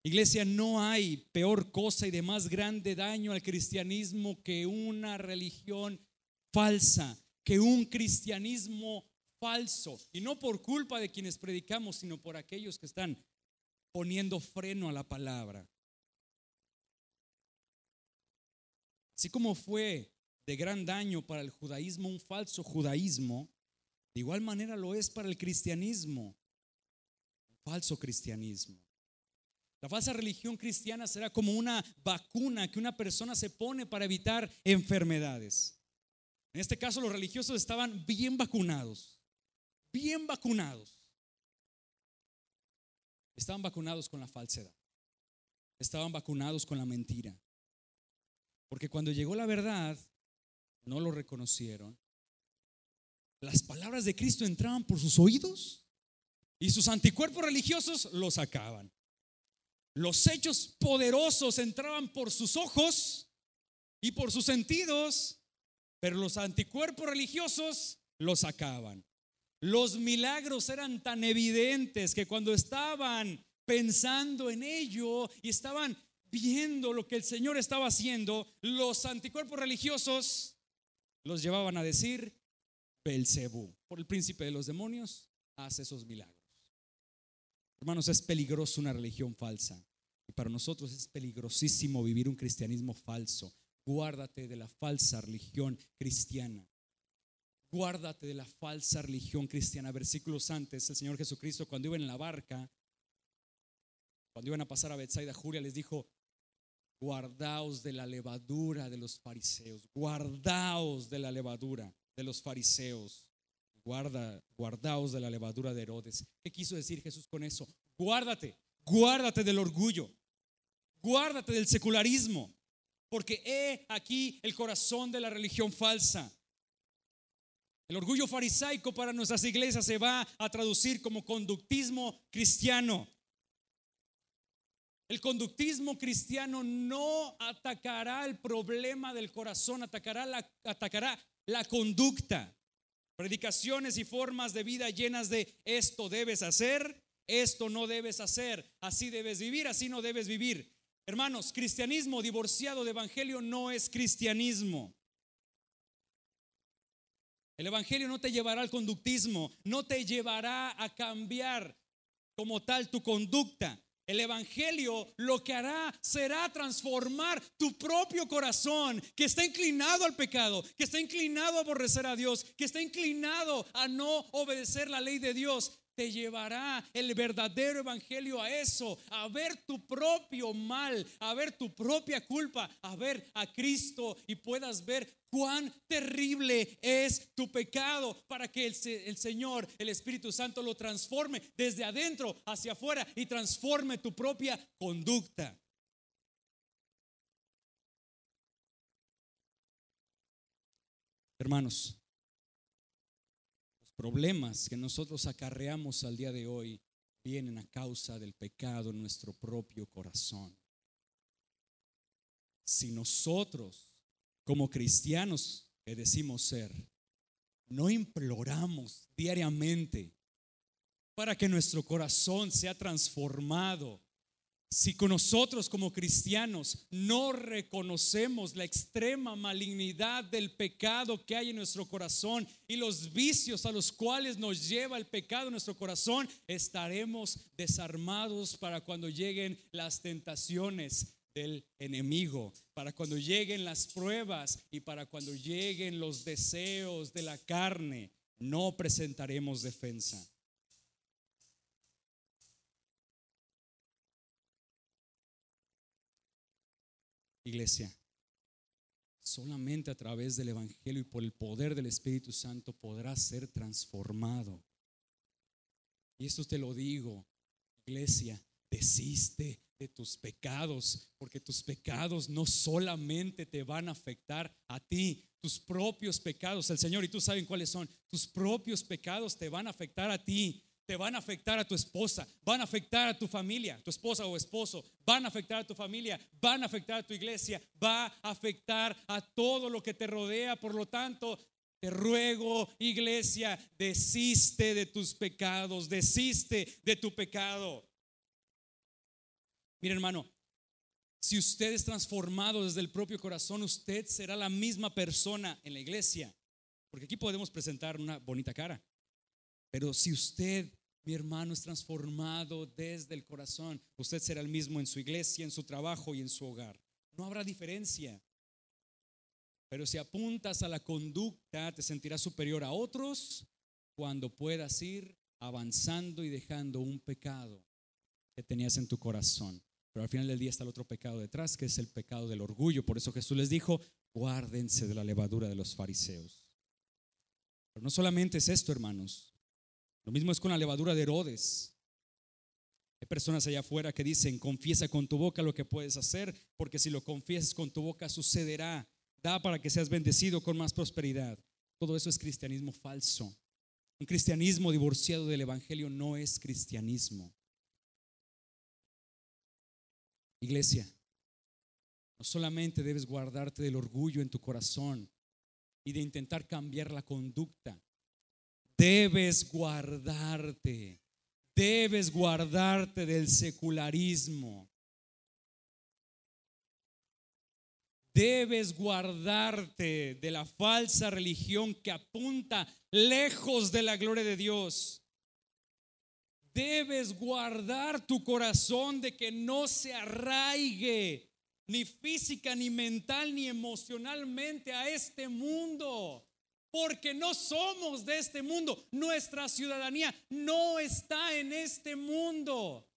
Iglesia, no hay peor cosa y de más grande daño al cristianismo que una religión falsa, que un cristianismo falso. Y no por culpa de quienes predicamos, sino por aquellos que están poniendo freno a la palabra. Así como fue de gran daño para el judaísmo un falso judaísmo, de igual manera lo es para el cristianismo, un falso cristianismo. La falsa religión cristiana será como una vacuna que una persona se pone para evitar enfermedades. En este caso los religiosos estaban bien vacunados, bien vacunados. Estaban vacunados con la falsedad, estaban vacunados con la mentira. Porque cuando llegó la verdad, no lo reconocieron. Las palabras de Cristo entraban por sus oídos y sus anticuerpos religiosos los sacaban. Los hechos poderosos entraban por sus ojos y por sus sentidos, pero los anticuerpos religiosos los sacaban. Los milagros eran tan evidentes que cuando estaban pensando en ello y estaban viendo lo que el Señor estaba haciendo, los anticuerpos religiosos los llevaban a decir, Belcebú, por el príncipe de los demonios, hace esos milagros. Hermanos, es peligroso una religión falsa. Y para nosotros es peligrosísimo vivir un cristianismo falso. Guárdate de la falsa religión cristiana. Guárdate de la falsa religión cristiana. Versículos antes, el Señor Jesucristo cuando iba en la barca, cuando iban a pasar a Bethsaida, Julia les dijo, guardaos de la levadura de los fariseos, guardaos de la levadura de los fariseos. Guarda, guardaos de la levadura de Herodes. ¿Qué quiso decir Jesús con eso? Guárdate, guárdate del orgullo, guárdate del secularismo, porque he aquí el corazón de la religión falsa. El orgullo farisaico para nuestras iglesias se va a traducir como conductismo cristiano. El conductismo cristiano no atacará el problema del corazón, atacará la, atacará la conducta. Predicaciones y formas de vida llenas de esto debes hacer, esto no debes hacer, así debes vivir, así no debes vivir. Hermanos, cristianismo divorciado de evangelio no es cristianismo. El evangelio no te llevará al conductismo, no te llevará a cambiar como tal tu conducta. El Evangelio lo que hará será transformar tu propio corazón que está inclinado al pecado, que está inclinado a aborrecer a Dios, que está inclinado a no obedecer la ley de Dios. Te llevará el verdadero evangelio a eso, a ver tu propio mal, a ver tu propia culpa, a ver a Cristo y puedas ver cuán terrible es tu pecado para que el, Señor, el Espíritu Santo lo transforme desde adentro hacia afuera y transforme tu propia conducta. Hermanos, problemas que nosotros acarreamos al día de hoy vienen a causa del pecado en nuestro propio corazón. Si nosotros, como cristianos que decimos ser, no imploramos diariamente para que nuestro corazón sea transformado si con nosotros como cristianos no reconocemos la extrema malignidad del pecado que hay en nuestro corazón y los vicios a los cuales nos lleva el pecado en nuestro corazón, estaremos desarmados para cuando lleguen las tentaciones del enemigo, para cuando lleguen las pruebas y para cuando lleguen los deseos de la carne, no presentaremos defensa. Iglesia, solamente a través del Evangelio y por el poder del Espíritu Santo podrá ser transformado. Y esto te lo digo, iglesia, desiste de tus pecados, porque tus pecados no solamente te van a afectar a ti, tus propios pecados, el Señor, y tú sabes cuáles son, tus propios pecados te van a afectar a ti, te van a afectar a tu esposa, van a afectar a tu familia, tu esposa o esposo, van a afectar a tu familia, van a afectar a tu iglesia, va a afectar a todo lo que te rodea. Por lo tanto, te ruego, iglesia, desiste de tus pecados, desiste de tu pecado. Mira, hermano, si usted es transformado desde el propio corazón, usted será la misma persona en la iglesia. Porque aquí podemos presentar una bonita cara. Pero si usted, mi hermano, es transformado desde el corazón, usted será el mismo en su iglesia, en su trabajo y en su hogar. No habrá diferencia. Pero si apuntas a la conducta, te sentirás superior a otros cuando puedas ir avanzando y dejando un pecado que tenías en tu corazón. Pero al final del día está el otro pecado detrás, que es el pecado del orgullo. Por eso Jesús les dijo, guárdense de la levadura de los fariseos. Pero no solamente es esto, hermanos. Lo mismo es con la levadura de Herodes. Hay personas allá afuera que dicen, confiesa con tu boca lo que puedes hacer, porque si lo confiesas con tu boca sucederá. Da para que seas bendecido con más prosperidad. Todo eso es cristianismo falso. Un cristianismo divorciado del Evangelio no es cristianismo. Iglesia, no solamente debes guardarte del orgullo en tu corazón y de intentar cambiar la conducta, debes guardarte, debes guardarte del secularismo. Debes guardarte de la falsa religión que apunta lejos de la gloria de Dios. Debes guardar tu corazón de que no se arraigue ni física, ni mental, ni emocionalmente a este mundo porque no somos de este mundo. Nuestra ciudadanía no está en este mundo.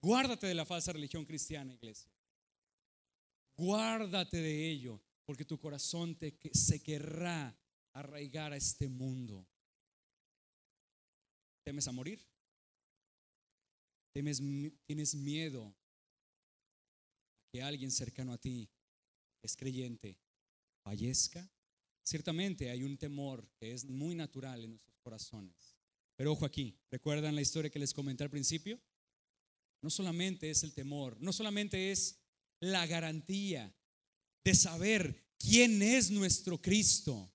Guárdate de la falsa religión cristiana, iglesia. Guárdate de ello, porque tu corazón te, se querrá arraigar a este mundo. ¿Temes a morir? ¿Temes, ¿Tienes miedo que alguien cercano a ti es creyente fallezca? Ciertamente hay un temor que es muy natural en nuestros corazones. Pero ojo aquí, ¿recuerdan la historia que les comenté al principio? No solamente es el temor, no solamente es la garantía de saber quién es nuestro Cristo.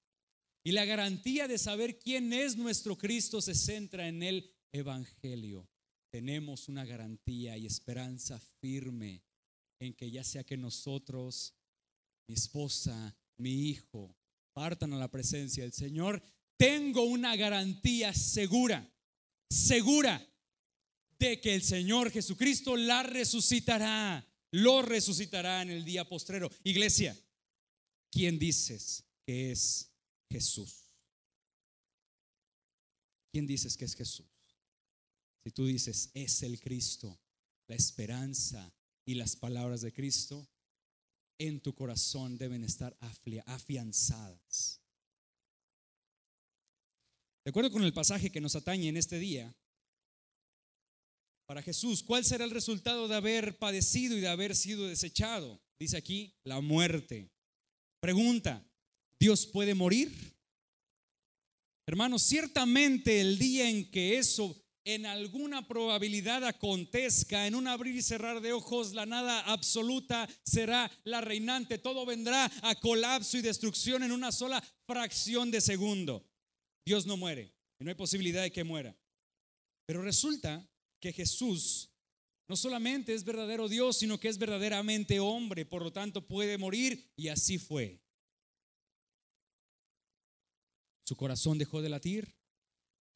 Y la garantía de saber quién es nuestro Cristo se centra en el Evangelio. Tenemos una garantía y esperanza firme en que ya sea que nosotros, mi esposa, mi hijo, partan a la presencia del Señor, tengo una garantía segura, segura de que el Señor Jesucristo la resucitará, lo resucitará en el día postrero. Iglesia, ¿quién dices que es Jesús? ¿quién dices que es Jesús? Si tú dices, es el Cristo, la esperanza y las palabras de Cristo, en tu corazón deben estar afianzadas. De acuerdo con el pasaje que nos atañe en este día, para Jesús, ¿cuál será el resultado de haber padecido y de haber sido desechado? Dice aquí, la muerte. Pregunta, ¿Dios puede morir? Hermanos, ciertamente el día en que eso en alguna probabilidad acontezca, en un abrir y cerrar de ojos, la nada absoluta será la reinante. Todo vendrá a colapso y destrucción en una sola fracción de segundo. Dios no muere y no hay posibilidad de que muera. Pero resulta que Jesús no solamente es verdadero Dios, sino que es verdaderamente hombre, por lo tanto puede morir y así fue. Su corazón dejó de latir,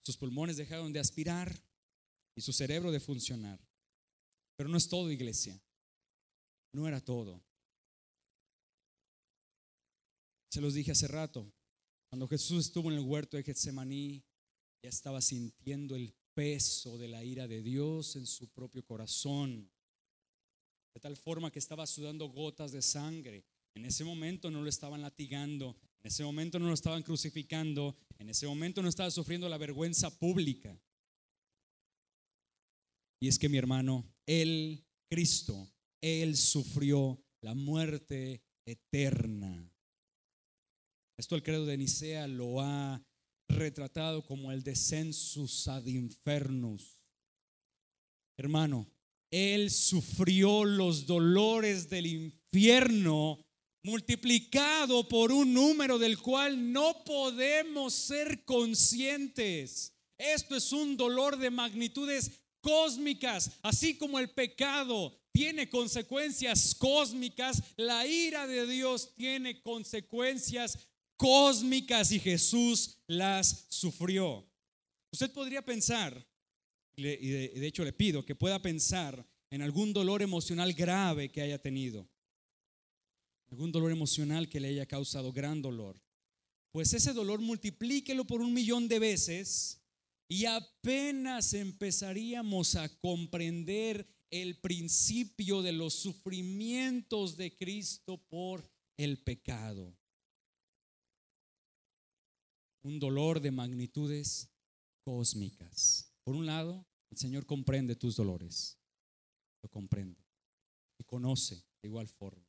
sus pulmones dejaron de aspirar y su cerebro de funcionar. Pero no es todo, iglesia. No era todo. Se los dije hace rato. Cuando Jesús estuvo en el huerto de Getsemaní, ya estaba sintiendo el peso de la ira de Dios en su propio corazón. De tal forma que estaba sudando gotas de sangre. En ese momento no lo estaban latigando, en ese momento no lo estaban crucificando, en ese momento no estaba sufriendo la vergüenza pública. Y es que mi hermano, Él, Cristo, Él sufrió la muerte eterna. Esto el credo de Nicea lo ha retratado como el descensus ad infernus. Hermano, Él sufrió los dolores del infierno multiplicado por un número del cual no podemos ser conscientes. Esto es un dolor de magnitudes cósmicas, así como el pecado tiene consecuencias cósmicas, la ira de Dios tiene consecuencias cósmicas y Jesús las sufrió. Usted podría pensar, y de hecho le pido que pueda pensar en algún dolor emocional grave que haya tenido algún dolor emocional que le haya causado gran dolor, pues ese dolor multiplíquelo por un millón de veces y apenas empezaríamos a comprender el principio de los sufrimientos de Cristo por el pecado. Un dolor de magnitudes cósmicas. Por un lado, el Señor comprende tus dolores, lo comprende y conoce de igual forma.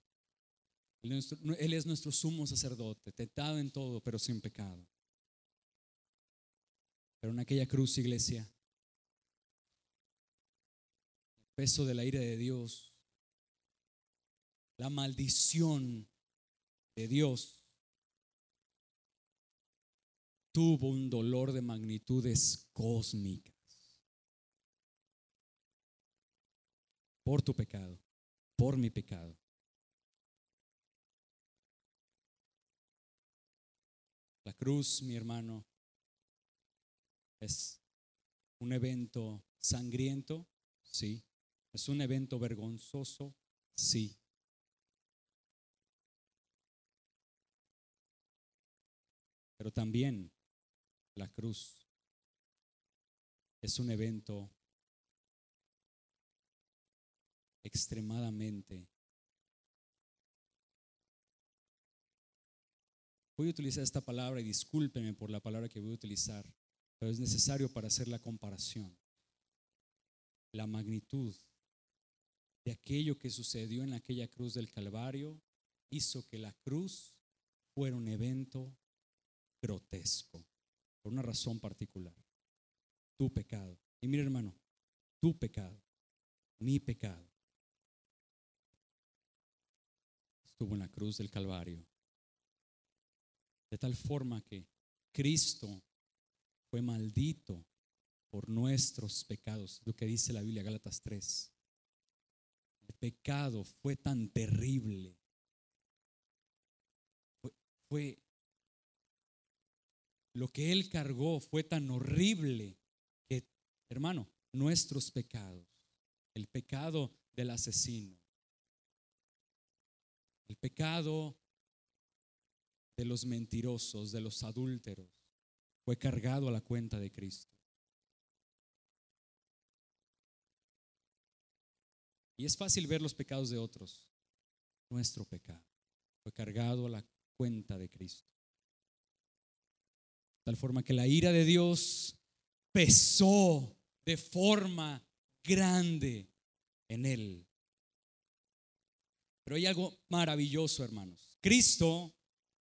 Él es nuestro sumo sacerdote, tentado en todo, pero sin pecado. Pero en aquella cruz, iglesia, el peso de la ira de Dios, la maldición de Dios, tuvo un dolor de magnitudes cósmicas por tu pecado, por mi pecado. La cruz, mi hermano, es un evento sangriento, sí. Es un evento vergonzoso, sí. Pero también la cruz es un evento extremadamente Voy a utilizar esta palabra y discúlpeme por la palabra que voy a utilizar, pero es necesario para hacer la comparación. La magnitud de aquello que sucedió en aquella cruz del Calvario hizo que la cruz fuera un evento grotesco, por una razón particular. Tu pecado. Y mira hermano, tu pecado, mi pecado, estuvo en la cruz del Calvario de tal forma que Cristo fue maldito por nuestros pecados, lo que dice la Biblia, Gálatas 3. El pecado fue tan terrible, fue, fue, lo que Él cargó fue tan horrible que, hermano, nuestros pecados, el pecado del asesino, el pecado de los mentirosos, de los adúlteros, fue cargado a la cuenta de Cristo. Y es fácil ver los pecados de otros. Nuestro pecado fue cargado a la cuenta de Cristo. De tal forma que la ira de Dios pesó de forma grande en él. Pero hay algo maravilloso, hermanos. Cristo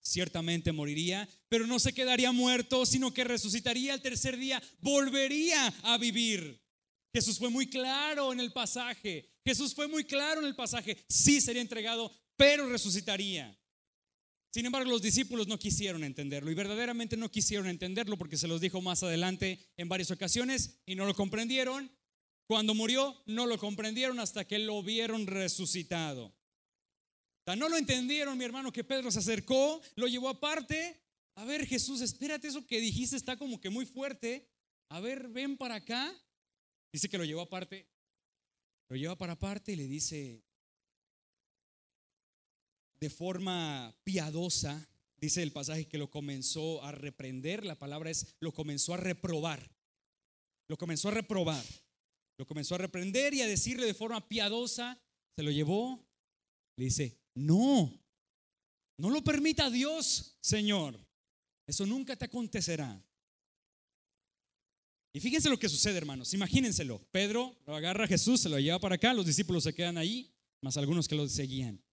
ciertamente moriría, pero no se quedaría muerto, sino que resucitaría el tercer día, volvería a vivir. Jesús fue muy claro en el pasaje. Jesús fue muy claro en el pasaje. Sí sería entregado, pero resucitaría. Sin embargo, los discípulos no quisieron entenderlo y verdaderamente no quisieron entenderlo porque se los dijo más adelante en varias ocasiones y no lo comprendieron. Cuando murió, no lo comprendieron hasta que lo vieron resucitado. No lo entendieron, mi hermano, que Pedro se acercó, lo llevó aparte. A ver, Jesús, espérate, eso que dijiste está como que muy fuerte. A ver, ven para acá. Dice que lo llevó aparte. Lo lleva para aparte y le dice de forma piadosa, dice el pasaje que lo comenzó a reprender, la palabra es lo comenzó a reprobar. Lo comenzó a reprobar. Lo comenzó a reprender y a decirle de forma piadosa, se lo llevó, le dice, no, no lo permita Dios, Señor. Eso nunca te acontecerá. Y fíjense lo que sucede, hermanos. Imagínenselo. Pedro lo agarra a Jesús, se lo lleva para acá, los discípulos se quedan ahí, más algunos que lo seguían.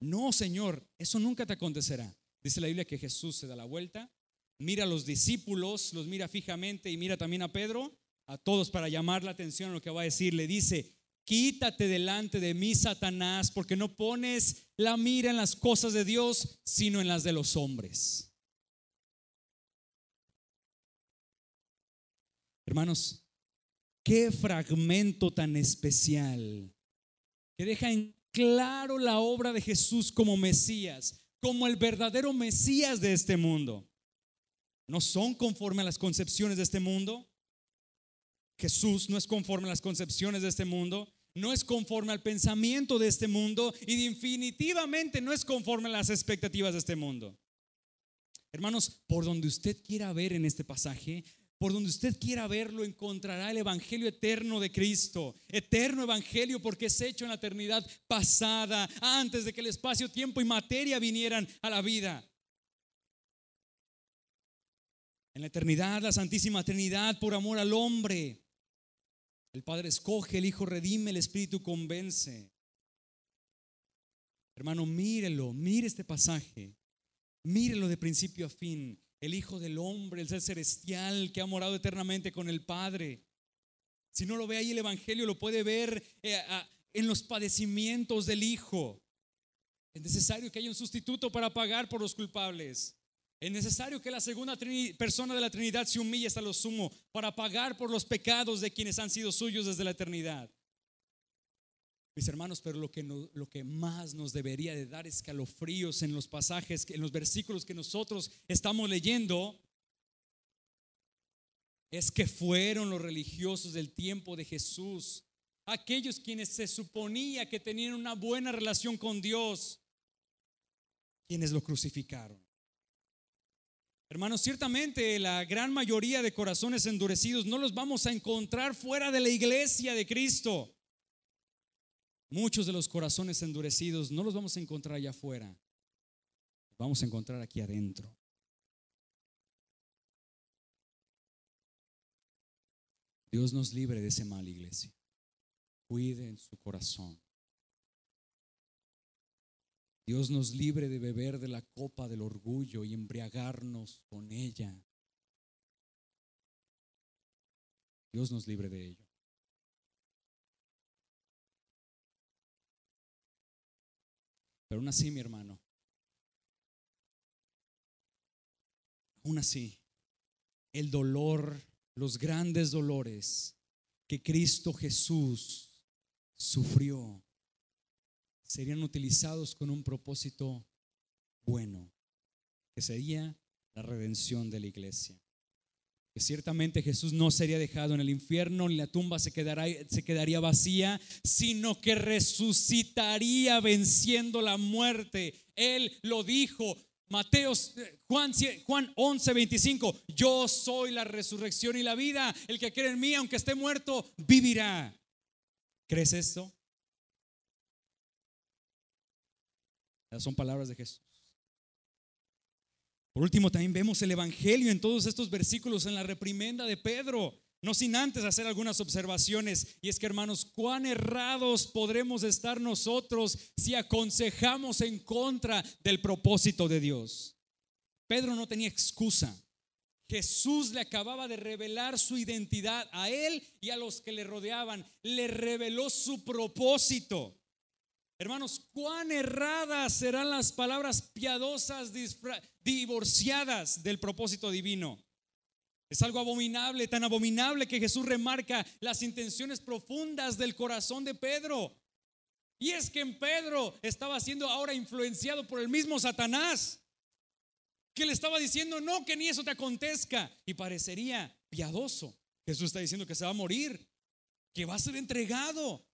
No, Señor, eso nunca te acontecerá. Dice la Biblia que Jesús se da la vuelta, mira a los discípulos, los mira fijamente y mira también a Pedro, a todos para llamar la atención a lo que va a decir. Le dice, Quítate delante de mí, Satanás, porque no pones la mira en las cosas de Dios, sino en las de los hombres. Hermanos, qué fragmento tan especial que deja en claro la obra de Jesús como Mesías, como el verdadero Mesías de este mundo. No son conforme a las concepciones de este mundo, Jesús no es conforme a las concepciones de este mundo, no es conforme al pensamiento de este mundo y definitivamente no es conforme a las expectativas de este mundo. Hermanos, por donde usted quiera ver en este pasaje, por donde usted quiera verlo, encontrará el Evangelio eterno de Cristo. Eterno Evangelio porque es hecho en la eternidad pasada, antes de que el espacio, tiempo y materia vinieran a la vida. En la eternidad, la Santísima Trinidad, por amor al hombre, el Padre escoge, el Hijo redime, el Espíritu convence. Hermano, mírelo, mire este pasaje. Mírelo de principio a fin. El Hijo del Hombre, el ser celestial que ha morado eternamente con el Padre. Si no lo ve ahí el Evangelio, lo puede ver eh, en los padecimientos del Hijo. Es necesario que haya un sustituto para pagar por los culpables. Es necesario que la segunda persona de la Trinidad se humille hasta lo sumo para pagar por los pecados de quienes han sido suyos desde la eternidad. Mis hermanos, pero lo que, más nos debería de dar escalofríos en los pasajes, en los versículos que nosotros estamos leyendo, es que fueron los religiosos del tiempo de Jesús, aquellos quienes se suponía que tenían una buena relación con Dios, quienes lo crucificaron. Hermanos, ciertamente la gran mayoría de corazones endurecidos no los vamos a encontrar fuera de la iglesia de Cristo. Muchos de los corazones endurecidos no los vamos a encontrar allá afuera. Los vamos a encontrar aquí adentro. Dios nos libre de ese mal, iglesia. Cuide su corazón. Dios nos libre de beber de la copa del orgullo y embriagarnos con ella. Dios nos libre de ello. Pero aún así, mi hermano, aún así, el dolor, los grandes dolores que Cristo Jesús sufrió serían utilizados con un propósito bueno, que sería la redención de la iglesia. Que ciertamente Jesús no sería dejado en el infierno, ni la tumba se, se quedaría vacía, sino que resucitaría venciendo la muerte. Él lo dijo, Mateo, Juan, Juan 11, 25, yo soy la resurrección y la vida, el que cree en mí, aunque esté muerto, vivirá. ¿Crees esto? Son palabras de Jesús. Por último, también vemos el Evangelio en todos estos versículos en la reprimenda de Pedro. No sin antes hacer algunas observaciones. Y es que, hermanos, cuán errados podremos estar nosotros si aconsejamos en contra del propósito de Dios. Pedro no tenía excusa. Jesús le acababa de revelar su identidad a él y a los que le rodeaban. Le reveló su propósito. Hermanos, cuán erradas serán las palabras piadosas divorciadas del propósito divino. Es algo abominable, tan abominable que Jesús remarca las intenciones profundas del corazón de Pedro. Y es que en Pedro estaba siendo ahora influenciado por el mismo Satanás, que le estaba diciendo, no, que ni eso te acontezca. Y parecería piadoso. Jesús está diciendo que se va a morir, que va a ser entregado,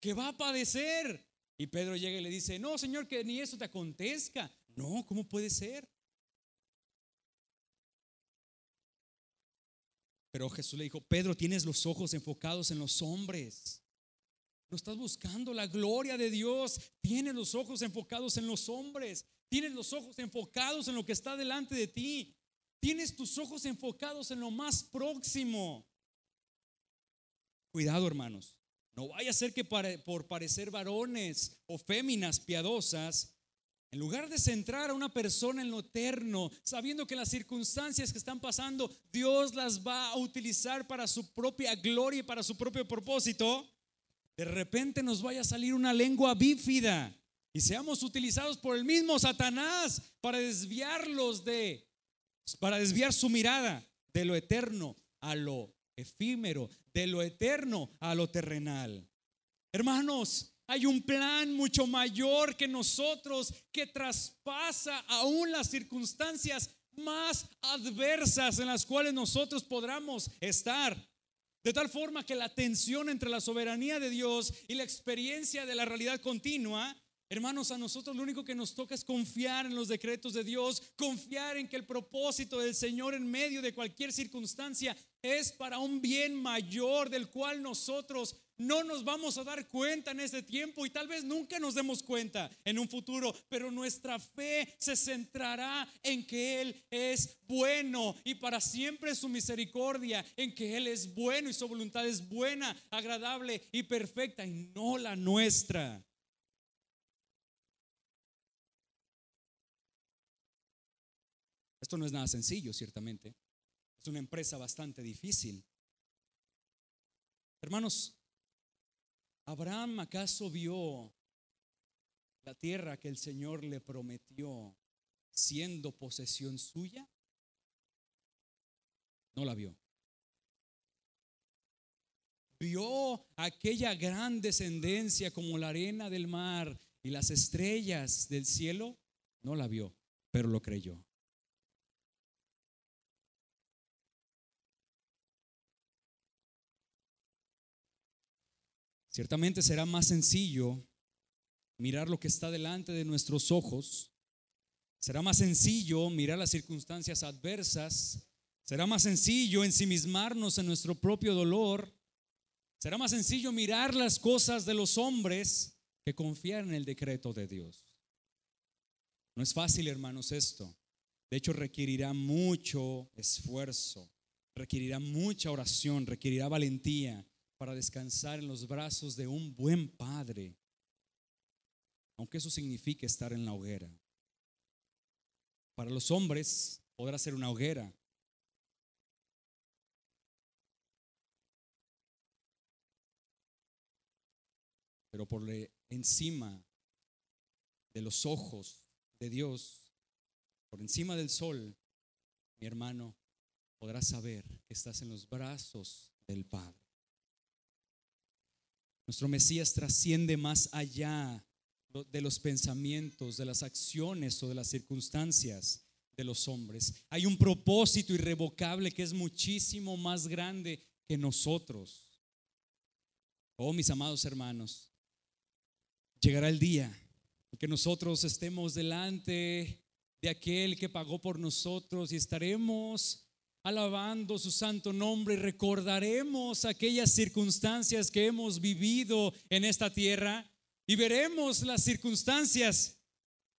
que va a padecer. Y Pedro llega y le dice, no, Señor, que ni eso te acontezca. No, ¿cómo puede ser? Pero Jesús le dijo, Pedro, tienes los ojos enfocados en los hombres. No estás buscando la gloria de Dios. Tienes los ojos enfocados en los hombres. Tienes los ojos enfocados en lo que está delante de ti. Tienes tus ojos enfocados en lo más próximo. Cuidado, hermanos. No vaya a ser que por parecer varones o féminas piadosas, en lugar de centrar a una persona en lo eterno, sabiendo que las circunstancias que están pasando, Dios las va a utilizar para su propia gloria y para su propio propósito, de repente nos vaya a salir una lengua bífida y seamos utilizados por el mismo Satanás para desviarlos de, para desviar su mirada de lo eterno a lo efímero, de lo eterno a lo terrenal. Hermanos, hay un plan mucho mayor que nosotros que traspasa aún las circunstancias más adversas en las cuales nosotros podamos estar. De tal forma que la tensión entre la soberanía de Dios y la experiencia de la realidad continua Hermanos, a nosotros lo único que nos toca es confiar en los decretos de Dios, confiar en que el propósito del Señor en medio de cualquier circunstancia es para un bien mayor del cual nosotros no nos vamos a dar cuenta en este tiempo y tal vez nunca nos demos cuenta en un futuro, pero nuestra fe se centrará en que Él es bueno y para siempre su misericordia, en que Él es bueno y su voluntad es buena, agradable y perfecta y no la nuestra. No es nada sencillo, ciertamente. Es una empresa bastante difícil. Hermanos, ¿Abraham acaso vio la tierra que el Señor le prometió siendo posesión suya? No la vio. ¿Vio aquella gran descendencia como la arena del mar y las estrellas del cielo? No la vio, pero lo creyó. Ciertamente será más sencillo mirar lo que está delante de nuestros ojos. Será más sencillo mirar las circunstancias adversas. Será más sencillo ensimismarnos en nuestro propio dolor. Será más sencillo mirar las cosas de los hombres que confiar en el decreto de Dios. No es fácil, hermanos, esto. De hecho, requerirá mucho esfuerzo, requerirá mucha oración, requerirá valentía, para descansar en los brazos de un buen padre, aunque eso signifique estar en la hoguera. Para los hombres podrá ser una hoguera. Pero por encima de los ojos de Dios, por encima del sol, mi hermano, podrás saber que estás en los brazos del Padre. Nuestro Mesías trasciende más allá de los pensamientos, de las acciones o de las circunstancias de los hombres. Hay un propósito irrevocable que es muchísimo más grande que nosotros. Oh, mis amados hermanos, llegará el día en que nosotros estemos delante de aquel que pagó por nosotros y estaremos alabando su santo nombre, recordaremos aquellas circunstancias que hemos vivido en esta tierra y veremos las circunstancias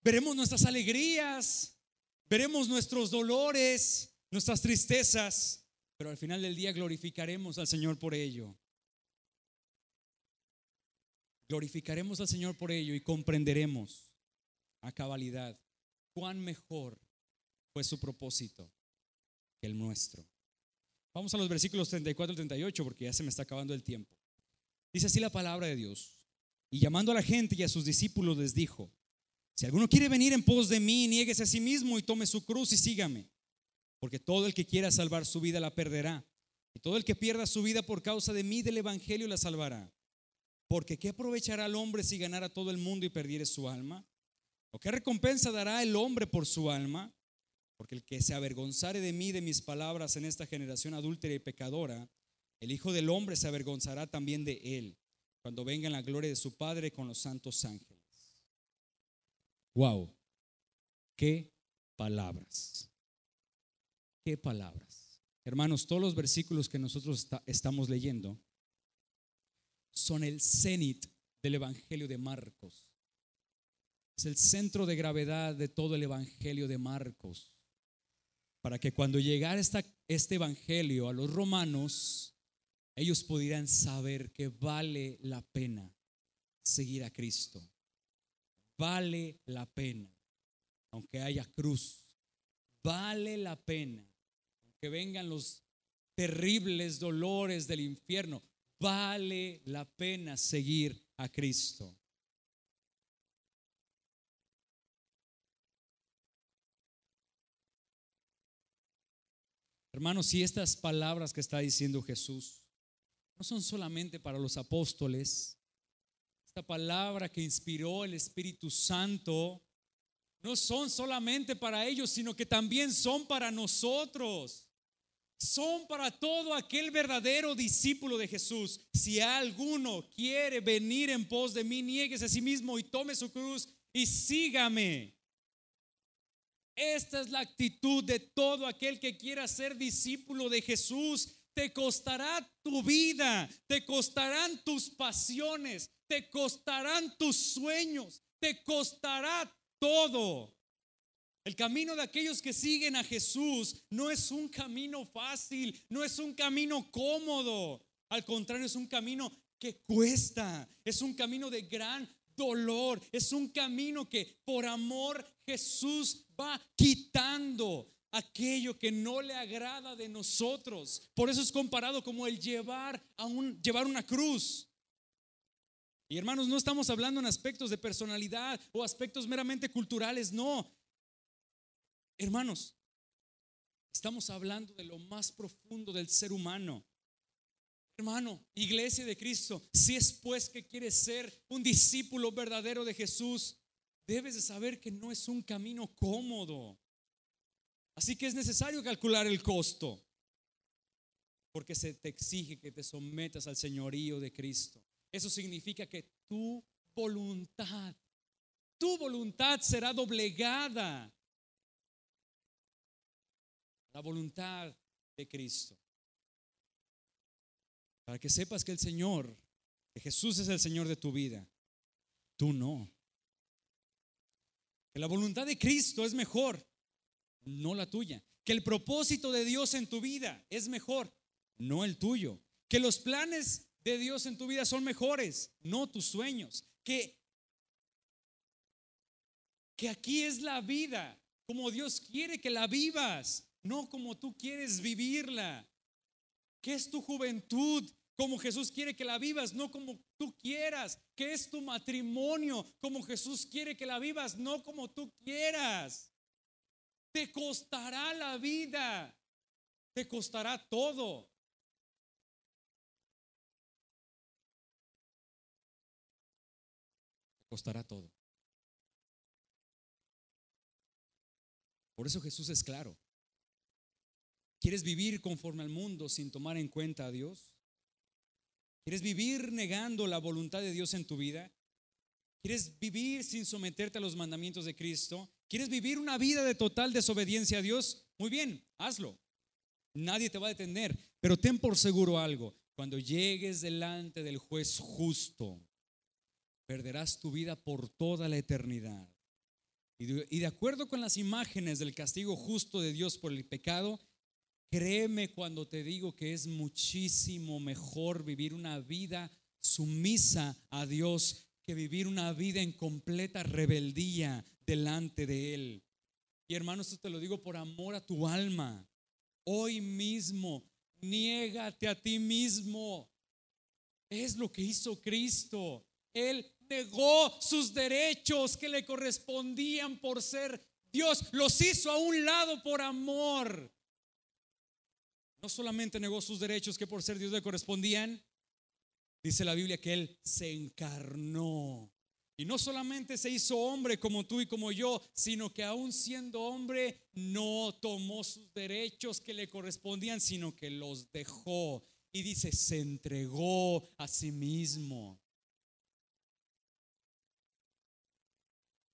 veremos nuestras alegrías, veremos nuestros dolores, nuestras tristezas, pero al final del día glorificaremos al Señor por ello. Glorificaremos al Señor por ello y comprenderemos a cabalidad cuán mejor fue su propósito que el nuestro. Vamos a los versículos 34 y 38 porque ya se me está acabando el tiempo. Dice así la palabra de Dios. Y llamando a la gente y a sus discípulos les dijo, si alguno quiere venir en pos de mí, niéguese a sí mismo y tome su cruz y sígame. Porque todo el que quiera salvar su vida la perderá. Y todo el que pierda su vida por causa de mí del Evangelio la salvará. Porque ¿qué aprovechará el hombre si ganara todo el mundo y perdiere su alma? ¿O qué recompensa dará el hombre por su alma? Porque el que se avergonzare de mí, de mis palabras en esta generación adúltera y pecadora, el Hijo del Hombre se avergonzará también de él, cuando venga en la gloria de su Padre con los santos ángeles. Wow, qué palabras, qué palabras. Hermanos, todos los versículos que nosotros estamos leyendo son el cenit del Evangelio de Marcos. Es el centro de gravedad de todo el Evangelio de Marcos. Para que cuando llegara este Evangelio a los romanos, ellos pudieran saber que vale la pena seguir a Cristo. Vale la pena, aunque haya cruz. Vale la pena, aunque vengan los terribles dolores del infierno vale la pena seguir a Cristo. Hermanos, si estas palabras que está diciendo Jesús no son solamente para los apóstoles, esta palabra que inspiró el Espíritu Santo no son solamente para ellos, sino que también son para nosotros son para todo aquel verdadero discípulo de Jesús. Si alguno quiere venir en pos de mí, nieguese a sí mismo y tome su cruz y sígame. Esta es la actitud de todo aquel que quiera ser discípulo de Jesús. Te costará tu vida, te costarán tus pasiones, te costarán tus sueños, te costará todo. El camino de aquellos que siguen a Jesús no es un camino fácil, no es un camino cómodo. Al contrario, es un camino que cuesta, es un camino de gran dolor, es un camino que por amor Jesús va quitando aquello que no le agrada de nosotros. Por eso es comparado como el llevar a un llevar una cruz. Y hermanos, no estamos hablando en aspectos de personalidad o aspectos meramente culturales, no. Hermanos, estamos hablando de lo más profundo del ser humano. Hermano, iglesia de Cristo, si es pues que quieres ser un discípulo verdadero de Jesús, debes de saber que no es un camino cómodo. Así que es necesario calcular el costo, porque se te exige que te sometas al señorío de Cristo. Eso significa que tu voluntad, tu voluntad será doblegada la voluntad de Cristo. Para que sepas que el Señor, que Jesús es el Señor de tu vida, tú no. Que la voluntad de Cristo es mejor, no la tuya. Que el propósito de Dios en tu vida es mejor, no el tuyo. Que los planes de Dios en tu vida son mejores, no tus sueños. Que, que aquí es la vida, como Dios quiere que la vivas no como tú quieres vivirla. ¿Qué es tu juventud? Como Jesús quiere que la vivas, no como tú quieras. ¿Qué es tu matrimonio? Como Jesús quiere que la vivas, no como tú quieras. Te costará la vida. Te costará todo. Te costará todo. Por eso Jesús es claro. ¿Quieres vivir conforme al mundo sin tomar en cuenta a Dios? ¿Quieres vivir negando la voluntad de Dios en tu vida? ¿Quieres vivir sin someterte a los mandamientos de Cristo? ¿Quieres vivir una vida de total desobediencia a Dios? Muy bien, hazlo. Nadie te va a detener, pero ten por seguro algo. Cuando llegues delante del juez justo, perderás tu vida por toda la eternidad. Y de, acuerdo con las imágenes del castigo justo de Dios por el pecado, créeme cuando te digo que es muchísimo mejor vivir una vida sumisa a Dios que vivir una vida en completa rebeldía delante de Él. Y hermano, esto te lo digo por amor a tu alma. Hoy mismo, niégate a ti mismo. Es lo que hizo Cristo. Él negó sus derechos que le correspondían por ser Dios. Los hizo a un lado por amor. No solamente negó sus derechos que por ser Dios le correspondían, dice la Biblia que Él se encarnó y no solamente se hizo hombre como tú y como yo, sino que aún siendo hombre no tomó sus derechos que le correspondían, sino que los dejó. Y dice, se entregó a sí mismo.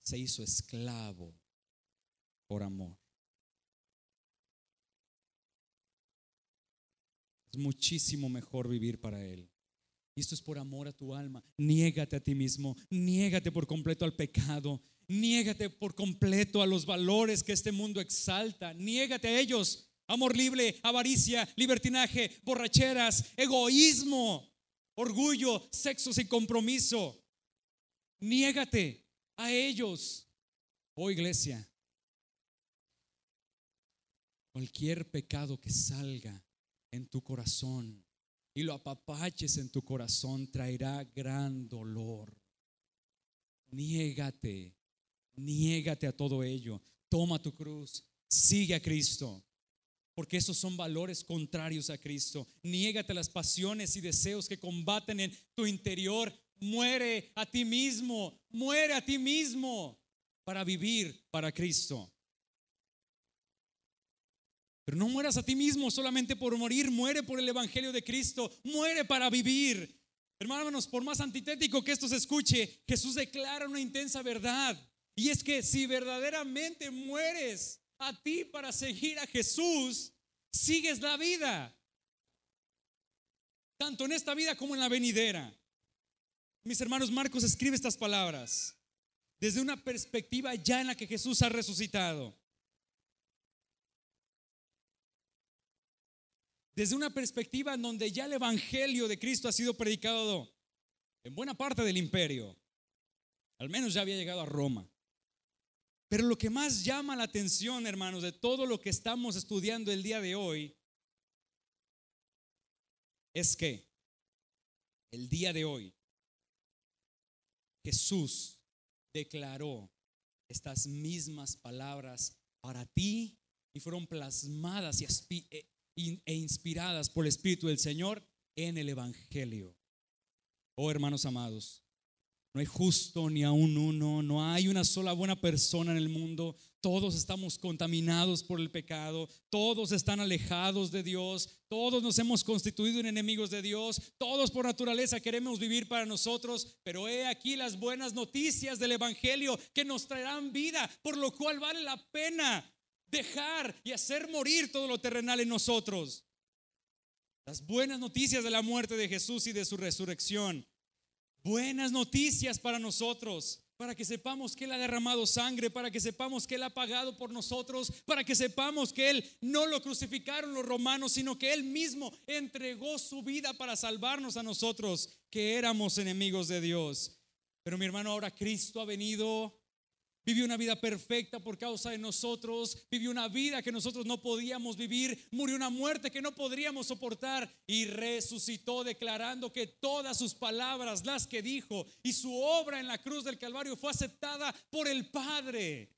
Se hizo esclavo por amor. Es muchísimo mejor vivir para Él. Y esto es por amor a tu alma. Niégate a ti mismo, niégate por completo al pecado, niégate por completo a los valores que este mundo exalta, niégate a ellos. Amor libre, avaricia, libertinaje, borracheras, egoísmo, orgullo, sexo sin compromiso. Niégate a ellos. Oh iglesia, cualquier pecado que salga en tu corazón y lo apapaches en tu corazón, traerá gran dolor. Niégate, niégate a todo ello. Toma tu cruz, sigue a Cristo, porque esos son valores contrarios a Cristo. Niégate las pasiones y deseos que combaten en tu interior. Muere a ti mismo, muere a ti mismo para vivir para Cristo. Pero no mueras a ti mismo solamente por morir, muere por el Evangelio de Cristo, muere para vivir. Hermanos, por más antitético que esto se escuche, Jesús declara una intensa verdad. Y es que si verdaderamente mueres a ti para seguir a Jesús, sigues la vida. Tanto en esta vida como en la venidera. Mis hermanos, Marcos escribe estas palabras desde una perspectiva ya en la que Jesús ha resucitado. Desde una perspectiva en donde ya el Evangelio de Cristo ha sido predicado en buena parte del imperio. Al menos ya había llegado a Roma. Pero lo que más llama la atención, hermanos, de todo lo que estamos estudiando el día de hoy, es que el día de hoy Jesús declaró estas mismas palabras para ti y fueron plasmadas y e inspiradas por el Espíritu del Señor en el Evangelio. Oh hermanos amados, no hay justo ni aún uno, no hay una sola buena persona en el mundo. Todos estamos contaminados por el pecado, todos están alejados de Dios, todos nos hemos constituido en enemigos de Dios, todos por naturaleza queremos vivir para nosotros, pero he aquí las buenas noticias del Evangelio que nos traerán vida, por lo cual vale la pena dejar y hacer morir todo lo terrenal en nosotros. Las buenas noticias de la muerte de Jesús y de su resurrección. Buenas noticias para nosotros, para que sepamos que Él ha derramado sangre, para que sepamos que Él ha pagado por nosotros, para que sepamos que Él no lo crucificaron los romanos, sino que Él mismo entregó su vida para salvarnos a nosotros, que éramos enemigos de Dios. Pero mi hermano, ahora Cristo ha venido Vivió una vida perfecta por causa de nosotros. Vivió una vida que nosotros no podíamos vivir. Murió una muerte que no podríamos soportar. Y resucitó declarando que todas sus palabras, las que dijo, y su obra en la cruz del Calvario fue aceptada por el Padre.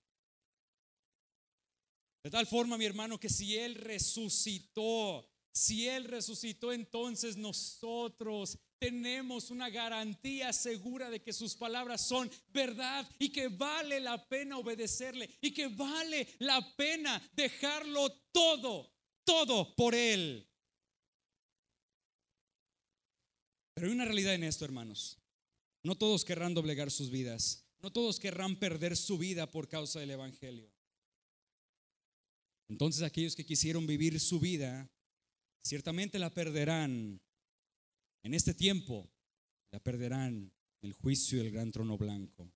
De tal forma, mi hermano, que si Él resucitó, si Él resucitó, entonces nosotros tenemos una garantía segura de que sus palabras son verdad y que vale la pena obedecerle y que vale la pena dejarlo todo, todo por Él. Pero hay una realidad en esto, hermanos. No todos querrán doblegar sus vidas. No todos querrán perder su vida por causa del Evangelio. Entonces aquellos que quisieron vivir su vida, ciertamente la perderán en este tiempo la perderán el juicio y el gran trono blanco.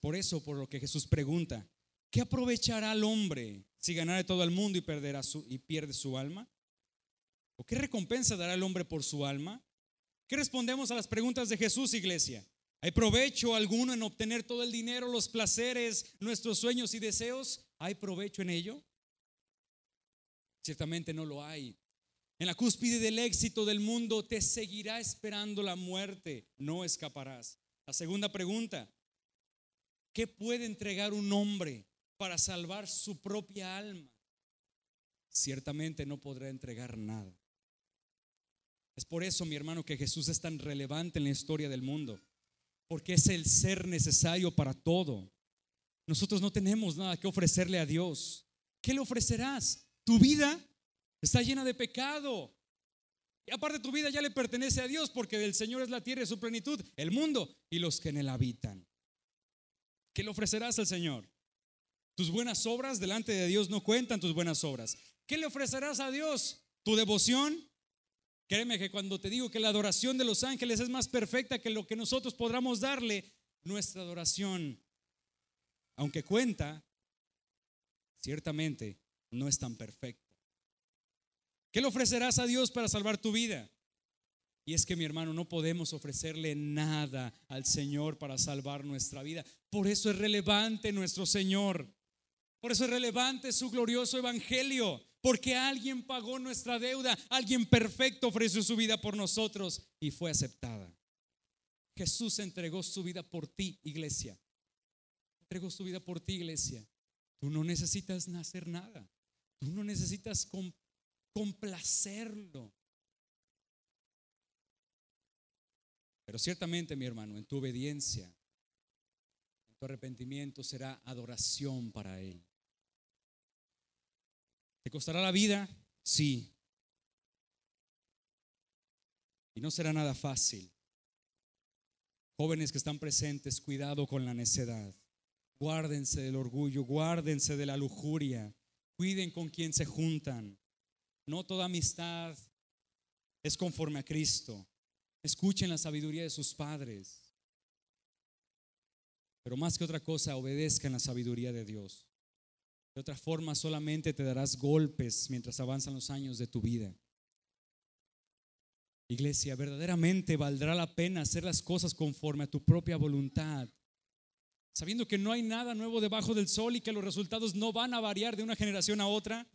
por eso, por lo que Jesús pregunta, ¿qué aprovechará al hombre si ganare todo el mundo y, su, y pierde su alma? ¿O qué recompensa dará el hombre por su alma? ¿Qué respondemos a las preguntas de Jesús, iglesia? ¿Hay provecho alguno en obtener todo el dinero, los placeres, nuestros sueños y deseos? ¿Hay provecho en ello? Ciertamente no lo hay. En la cúspide del éxito del mundo te seguirá esperando la muerte, no escaparás. La segunda pregunta, ¿qué puede entregar un hombre para salvar su propia alma? Ciertamente no podrá entregar nada. Es por eso, mi hermano, que Jesús es tan relevante en la historia del mundo, porque es el ser necesario para todo. Nosotros no tenemos nada que ofrecerle a Dios. ¿Qué le ofrecerás? Tu vida está llena de pecado. Y aparte tu vida ya le pertenece a Dios porque del Señor es la tierra y su plenitud, el mundo y los que en él habitan. ¿Qué le ofrecerás al Señor? Tus buenas obras delante de Dios no cuentan tus buenas obras. ¿Qué le ofrecerás a Dios? ¿Tu devoción? Créeme que cuando te digo que la adoración de los ángeles es más perfecta que lo que nosotros podamos darle, nuestra adoración, aunque cuenta, ciertamente no es tan perfecta. ¿Qué le ofrecerás a Dios para salvar tu vida? Y es que mi hermano, no podemos ofrecerle nada al Señor para salvar nuestra vida. Por eso es relevante nuestro Señor. Por eso es relevante su glorioso evangelio. Porque alguien pagó nuestra deuda. Alguien perfecto ofreció su vida por nosotros y fue aceptada. Jesús entregó su vida por ti, iglesia. Entregó su vida por ti, iglesia. Tú no necesitas hacer nada. Tú no necesitas complacerlo. Pero ciertamente, mi hermano, en tu obediencia, en tu arrepentimiento será adoración para Él. ¿Te costará la vida? Sí. Y no será nada fácil. Jóvenes que están presentes, cuidado con la necedad. Guárdense del orgullo, guárdense de la lujuria. Cuiden con quien se juntan. No toda amistad es conforme a Cristo. Escuchen la sabiduría de sus padres. Pero más que otra cosa, obedezcan la sabiduría de Dios. De otra forma, solamente te darás golpes mientras avanzan los años de tu vida. Iglesia, verdaderamente valdrá la pena hacer las cosas conforme a tu propia voluntad, sabiendo que no hay nada nuevo debajo del sol y que los resultados no van a variar de una generación a otra.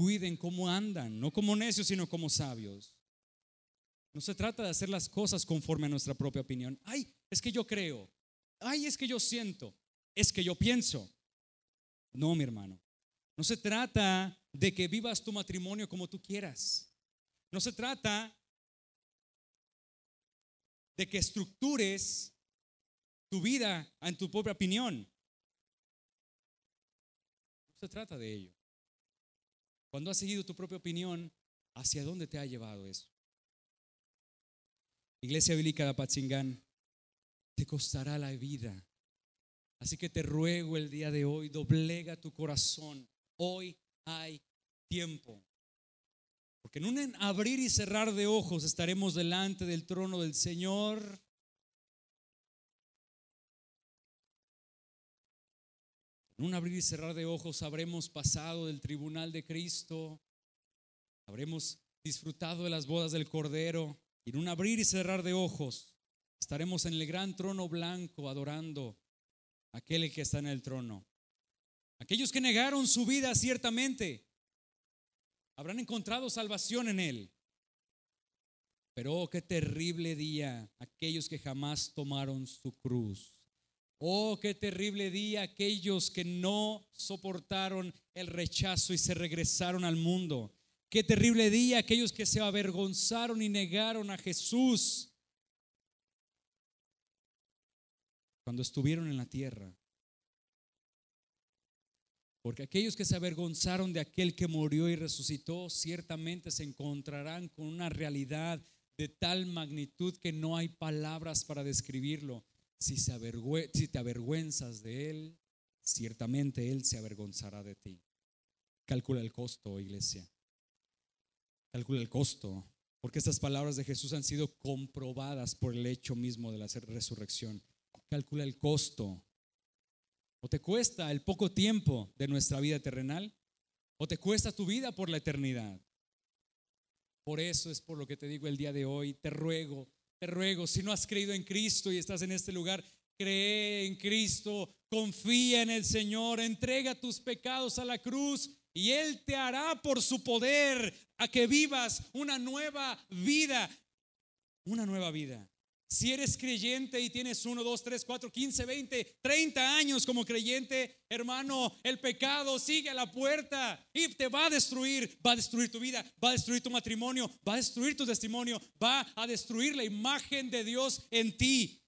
Cuiden cómo andan, no como necios, sino como sabios. No se trata de hacer las cosas conforme a nuestra propia opinión. Ay, es que yo creo. Ay, es que yo siento. Es que yo pienso. No, mi hermano. No se trata de que vivas tu matrimonio como tú quieras. No se trata de que estructures tu vida en tu propia opinión. No se trata de ello. Cuando has seguido tu propia opinión, ¿hacia dónde te ha llevado eso? Iglesia Bíblica de Apatzingán, te costará la vida. Así que te ruego el día de hoy, doblega tu corazón. Hoy hay tiempo. Porque en un abrir y cerrar de ojos estaremos delante del trono del Señor En un abrir y cerrar de ojos habremos pasado del tribunal de Cristo, habremos disfrutado de las bodas del Cordero y en un abrir y cerrar de ojos estaremos en el gran trono blanco adorando a aquel que está en el trono. Aquellos que negaron su vida ciertamente habrán encontrado salvación en él. Pero oh, qué terrible día aquellos que jamás tomaron su cruz. Oh, qué terrible día aquellos que no soportaron el rechazo y se regresaron al mundo. Qué terrible día aquellos que se avergonzaron y negaron a Jesús cuando estuvieron en la tierra. Porque aquellos que se avergonzaron de aquel que murió y resucitó, ciertamente se encontrarán con una realidad de tal magnitud que no hay palabras para describirlo. Si, te avergüenzas de Él, ciertamente Él se avergonzará de ti. Calcula el costo, iglesia. Calcula el costo, porque estas palabras de Jesús han sido comprobadas por el hecho mismo de la resurrección. Calcula el costo ¿O te cuesta el poco tiempo de nuestra vida terrenal? ¿O te cuesta tu vida por la eternidad? Por eso es por lo que te digo el día de hoy, te ruego, te ruego, si no has creído en Cristo y estás en este lugar, cree en Cristo, confía en el Señor, entrega tus pecados a la cruz y Él te hará por su poder a que vivas una nueva vida, una nueva vida. Si eres creyente y tienes 1, 2, 3, 4, 15, 20, 30 años como creyente, hermano, el pecado sigue a la puerta y te va a destruir, va a destruir tu vida, va a destruir tu matrimonio, va a destruir tu testimonio, va a destruir la imagen de Dios en ti.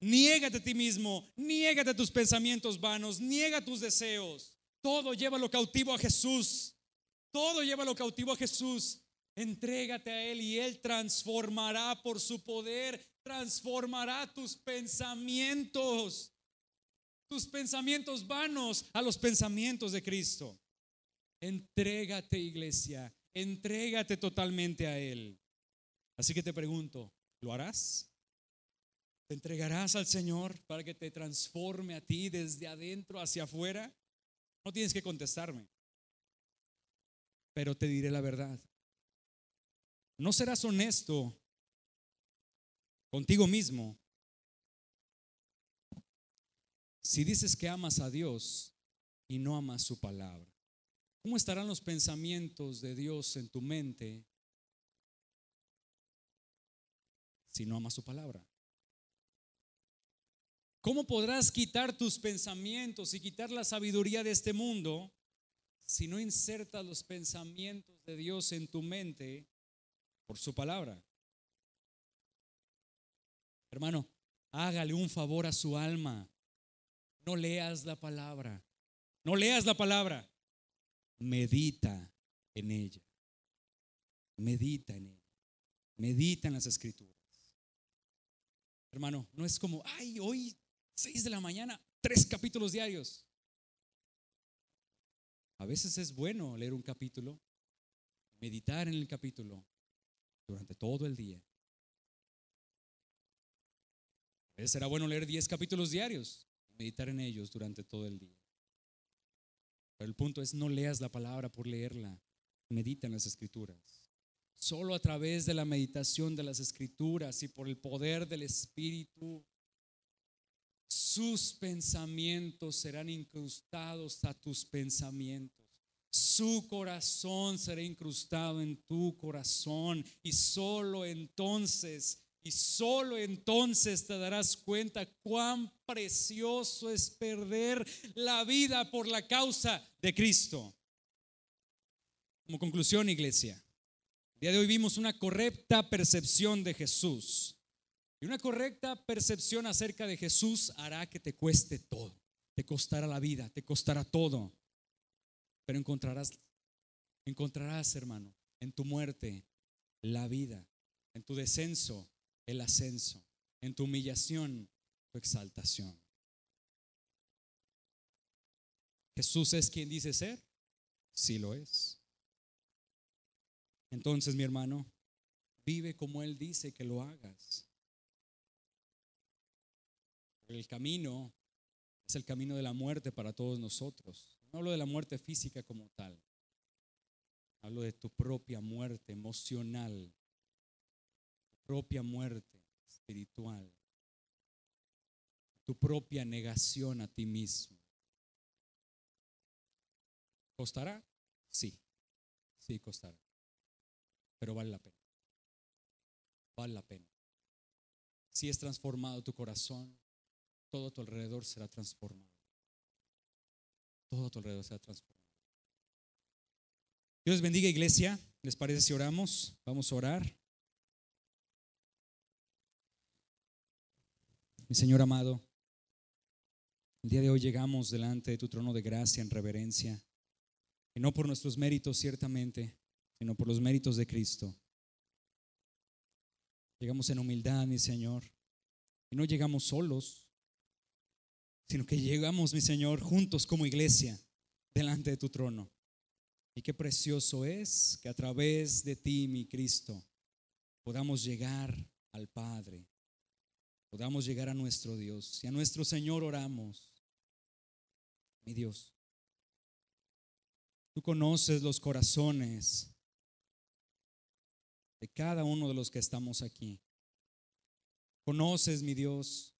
Niégate a ti mismo, niégate tus pensamientos vanos, niega tus deseos. Todo llévalo cautivo a Jesús. Todo llévalo cautivo a Jesús. Entrégate a Él y Él transformará por su poder, transformará tus pensamientos, tus pensamientos vanos a los pensamientos de Cristo. Entrégate, iglesia, entrégate totalmente a Él. Así que te pregunto, ¿lo harás? ¿Te entregarás al Señor para que te transforme a ti desde adentro hacia afuera? No tienes que contestarme, pero te diré la verdad. No serás honesto contigo mismo si dices que amas a Dios y no amas su palabra. ¿Cómo estarán los pensamientos de Dios en tu mente si no amas su palabra? ¿Cómo podrás quitar tus pensamientos y quitar la sabiduría de este mundo si no insertas los pensamientos de Dios en tu mente por su palabra? Hermano, hágale un favor a su alma. No leas la palabra. No leas la palabra. Medita en ella. Medita en ella. Medita en las escrituras. Hermano, no es como, ay, hoy 6 de la mañana, tres capítulos diarios. A veces es bueno leer un capítulo, meditar en el capítulo durante todo el día. A veces será bueno leer 10 capítulos diarios, meditar en ellos durante todo el día. Pero el punto es no leas la palabra por leerla, medita en las escrituras. Solo a través de la meditación de las escrituras y por el poder del Espíritu sus pensamientos serán incrustados a tus pensamientos. Su corazón será incrustado en tu corazón y solo entonces, y solo entonces te darás cuenta cuán precioso es perder la vida por la causa de Cristo. Como conclusión, iglesia, el día de hoy vimos una correcta percepción de Jesús y una correcta percepción acerca de Jesús hará que te cueste todo. Te costará la vida, te costará todo. Pero encontrarás, encontrarás, hermano, en tu muerte la vida, en tu descenso el ascenso, en tu humillación tu exaltación. Jesús es quien dice ser, sí lo es. Entonces, mi hermano, vive como Él dice que lo hagas. El camino es el camino de la muerte para todos nosotros. No hablo de la muerte física como tal. Hablo de tu propia muerte emocional, propia muerte espiritual, tu propia negación a ti mismo. ¿Costará? Sí, sí costará. Pero vale la pena. Vale la pena. Si es transformado tu corazón, todo a tu alrededor será transformado. Todo a tu alrededor será transformado. Dios bendiga iglesia. ¿Les parece si oramos? Vamos a orar. Mi Señor amado, el día de hoy llegamos delante de tu trono de gracia en reverencia, y no por nuestros méritos ciertamente, sino por los méritos de Cristo. Llegamos en humildad, mi Señor, y no llegamos solos, sino que llegamos, mi Señor, juntos como iglesia delante de tu trono. Y qué precioso es que a través de ti, mi Cristo, podamos llegar al Padre, podamos llegar a nuestro Dios. Y a nuestro Señor oramos. mi Dios. Tú conoces los corazones de cada uno de los que estamos aquí. Conoces, mi Dios,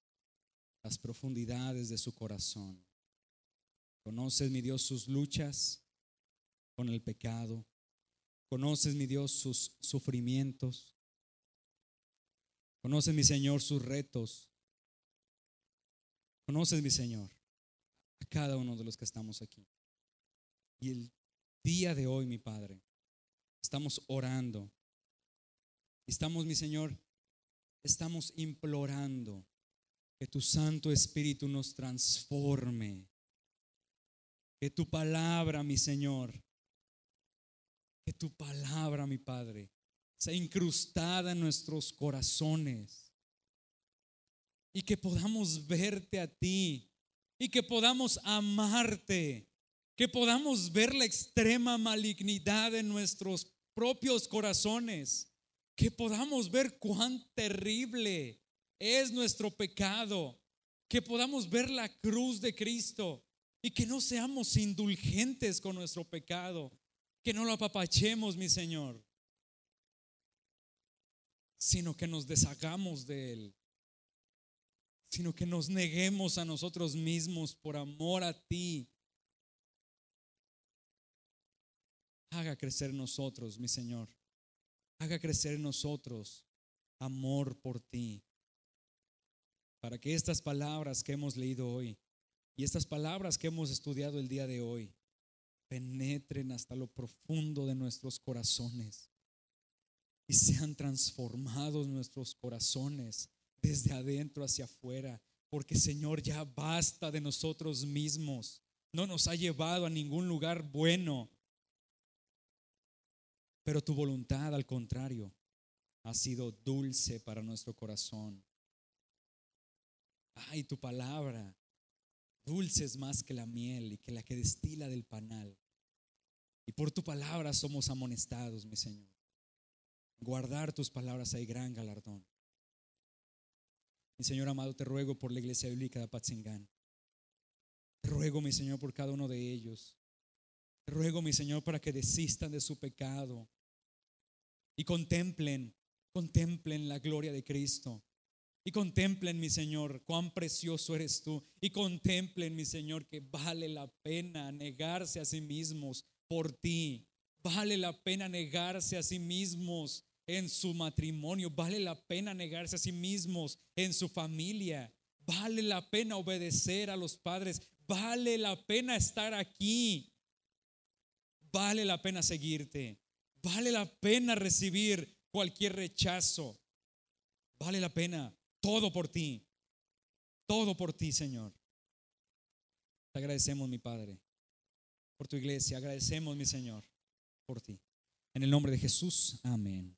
las profundidades de su corazón. Conoces, mi Dios, sus luchas con el pecado. Conoces, mi Dios, sus sufrimientos. Conoces, mi Señor, sus retos. Conoces, mi Señor, a cada uno de los que estamos aquí. Y el día de hoy, mi Padre, estamos orando. Estamos, mi Señor, estamos implorando que tu Santo Espíritu nos transforme. Que tu palabra, mi Señor, que tu palabra, mi Padre, incrustada en nuestros corazones. Y que podamos verte a ti y que podamos amarte, que podamos ver la extrema malignidad en nuestros propios corazones, que podamos ver cuán terrible es nuestro pecado, que podamos ver la cruz de Cristo y que no seamos indulgentes con nuestro pecado, que no lo apapachemos, mi Señor, sino que nos deshagamos de Él, sino que nos neguemos a nosotros mismos por amor a ti. Haga crecer nosotros, mi Señor. Haga crecer en nosotros amor por ti para que estas palabras que hemos leído hoy y estas palabras que hemos estudiado el día de hoy penetren hasta lo profundo de nuestros corazones y sean transformados nuestros corazones desde adentro hacia afuera, porque Señor ya basta de nosotros mismos, no nos ha llevado a ningún lugar bueno, pero tu voluntad al contrario ha sido dulce para nuestro corazón Ay, tu palabra, dulce es más que la miel y que la que destila del panal. Y por tu palabra somos amonestados, mi Señor. Guardar tus palabras hay gran galardón. Mi Señor amado, te ruego por la iglesia bíblica de Apatzingán. Te ruego, mi Señor, por cada uno de ellos. Te ruego, mi Señor, para que desistan de su pecado y contemplen, contemplen la gloria de Cristo. Y contemplen, mi Señor, cuán precioso eres tú. Y contemplen, mi Señor, que vale la pena negarse a sí mismos por ti. Vale la pena negarse a sí mismos en su matrimonio. Vale la pena negarse a sí mismos en su familia. Vale la pena obedecer a los padres. Vale la pena estar aquí. Vale la pena seguirte. Vale la pena recibir cualquier rechazo. Vale la pena todo por ti. Todo por ti, Señor. Te agradecemos, mi Padre, por tu iglesia. Agradecemos, mi Señor, por ti. En el nombre de Jesús, amén.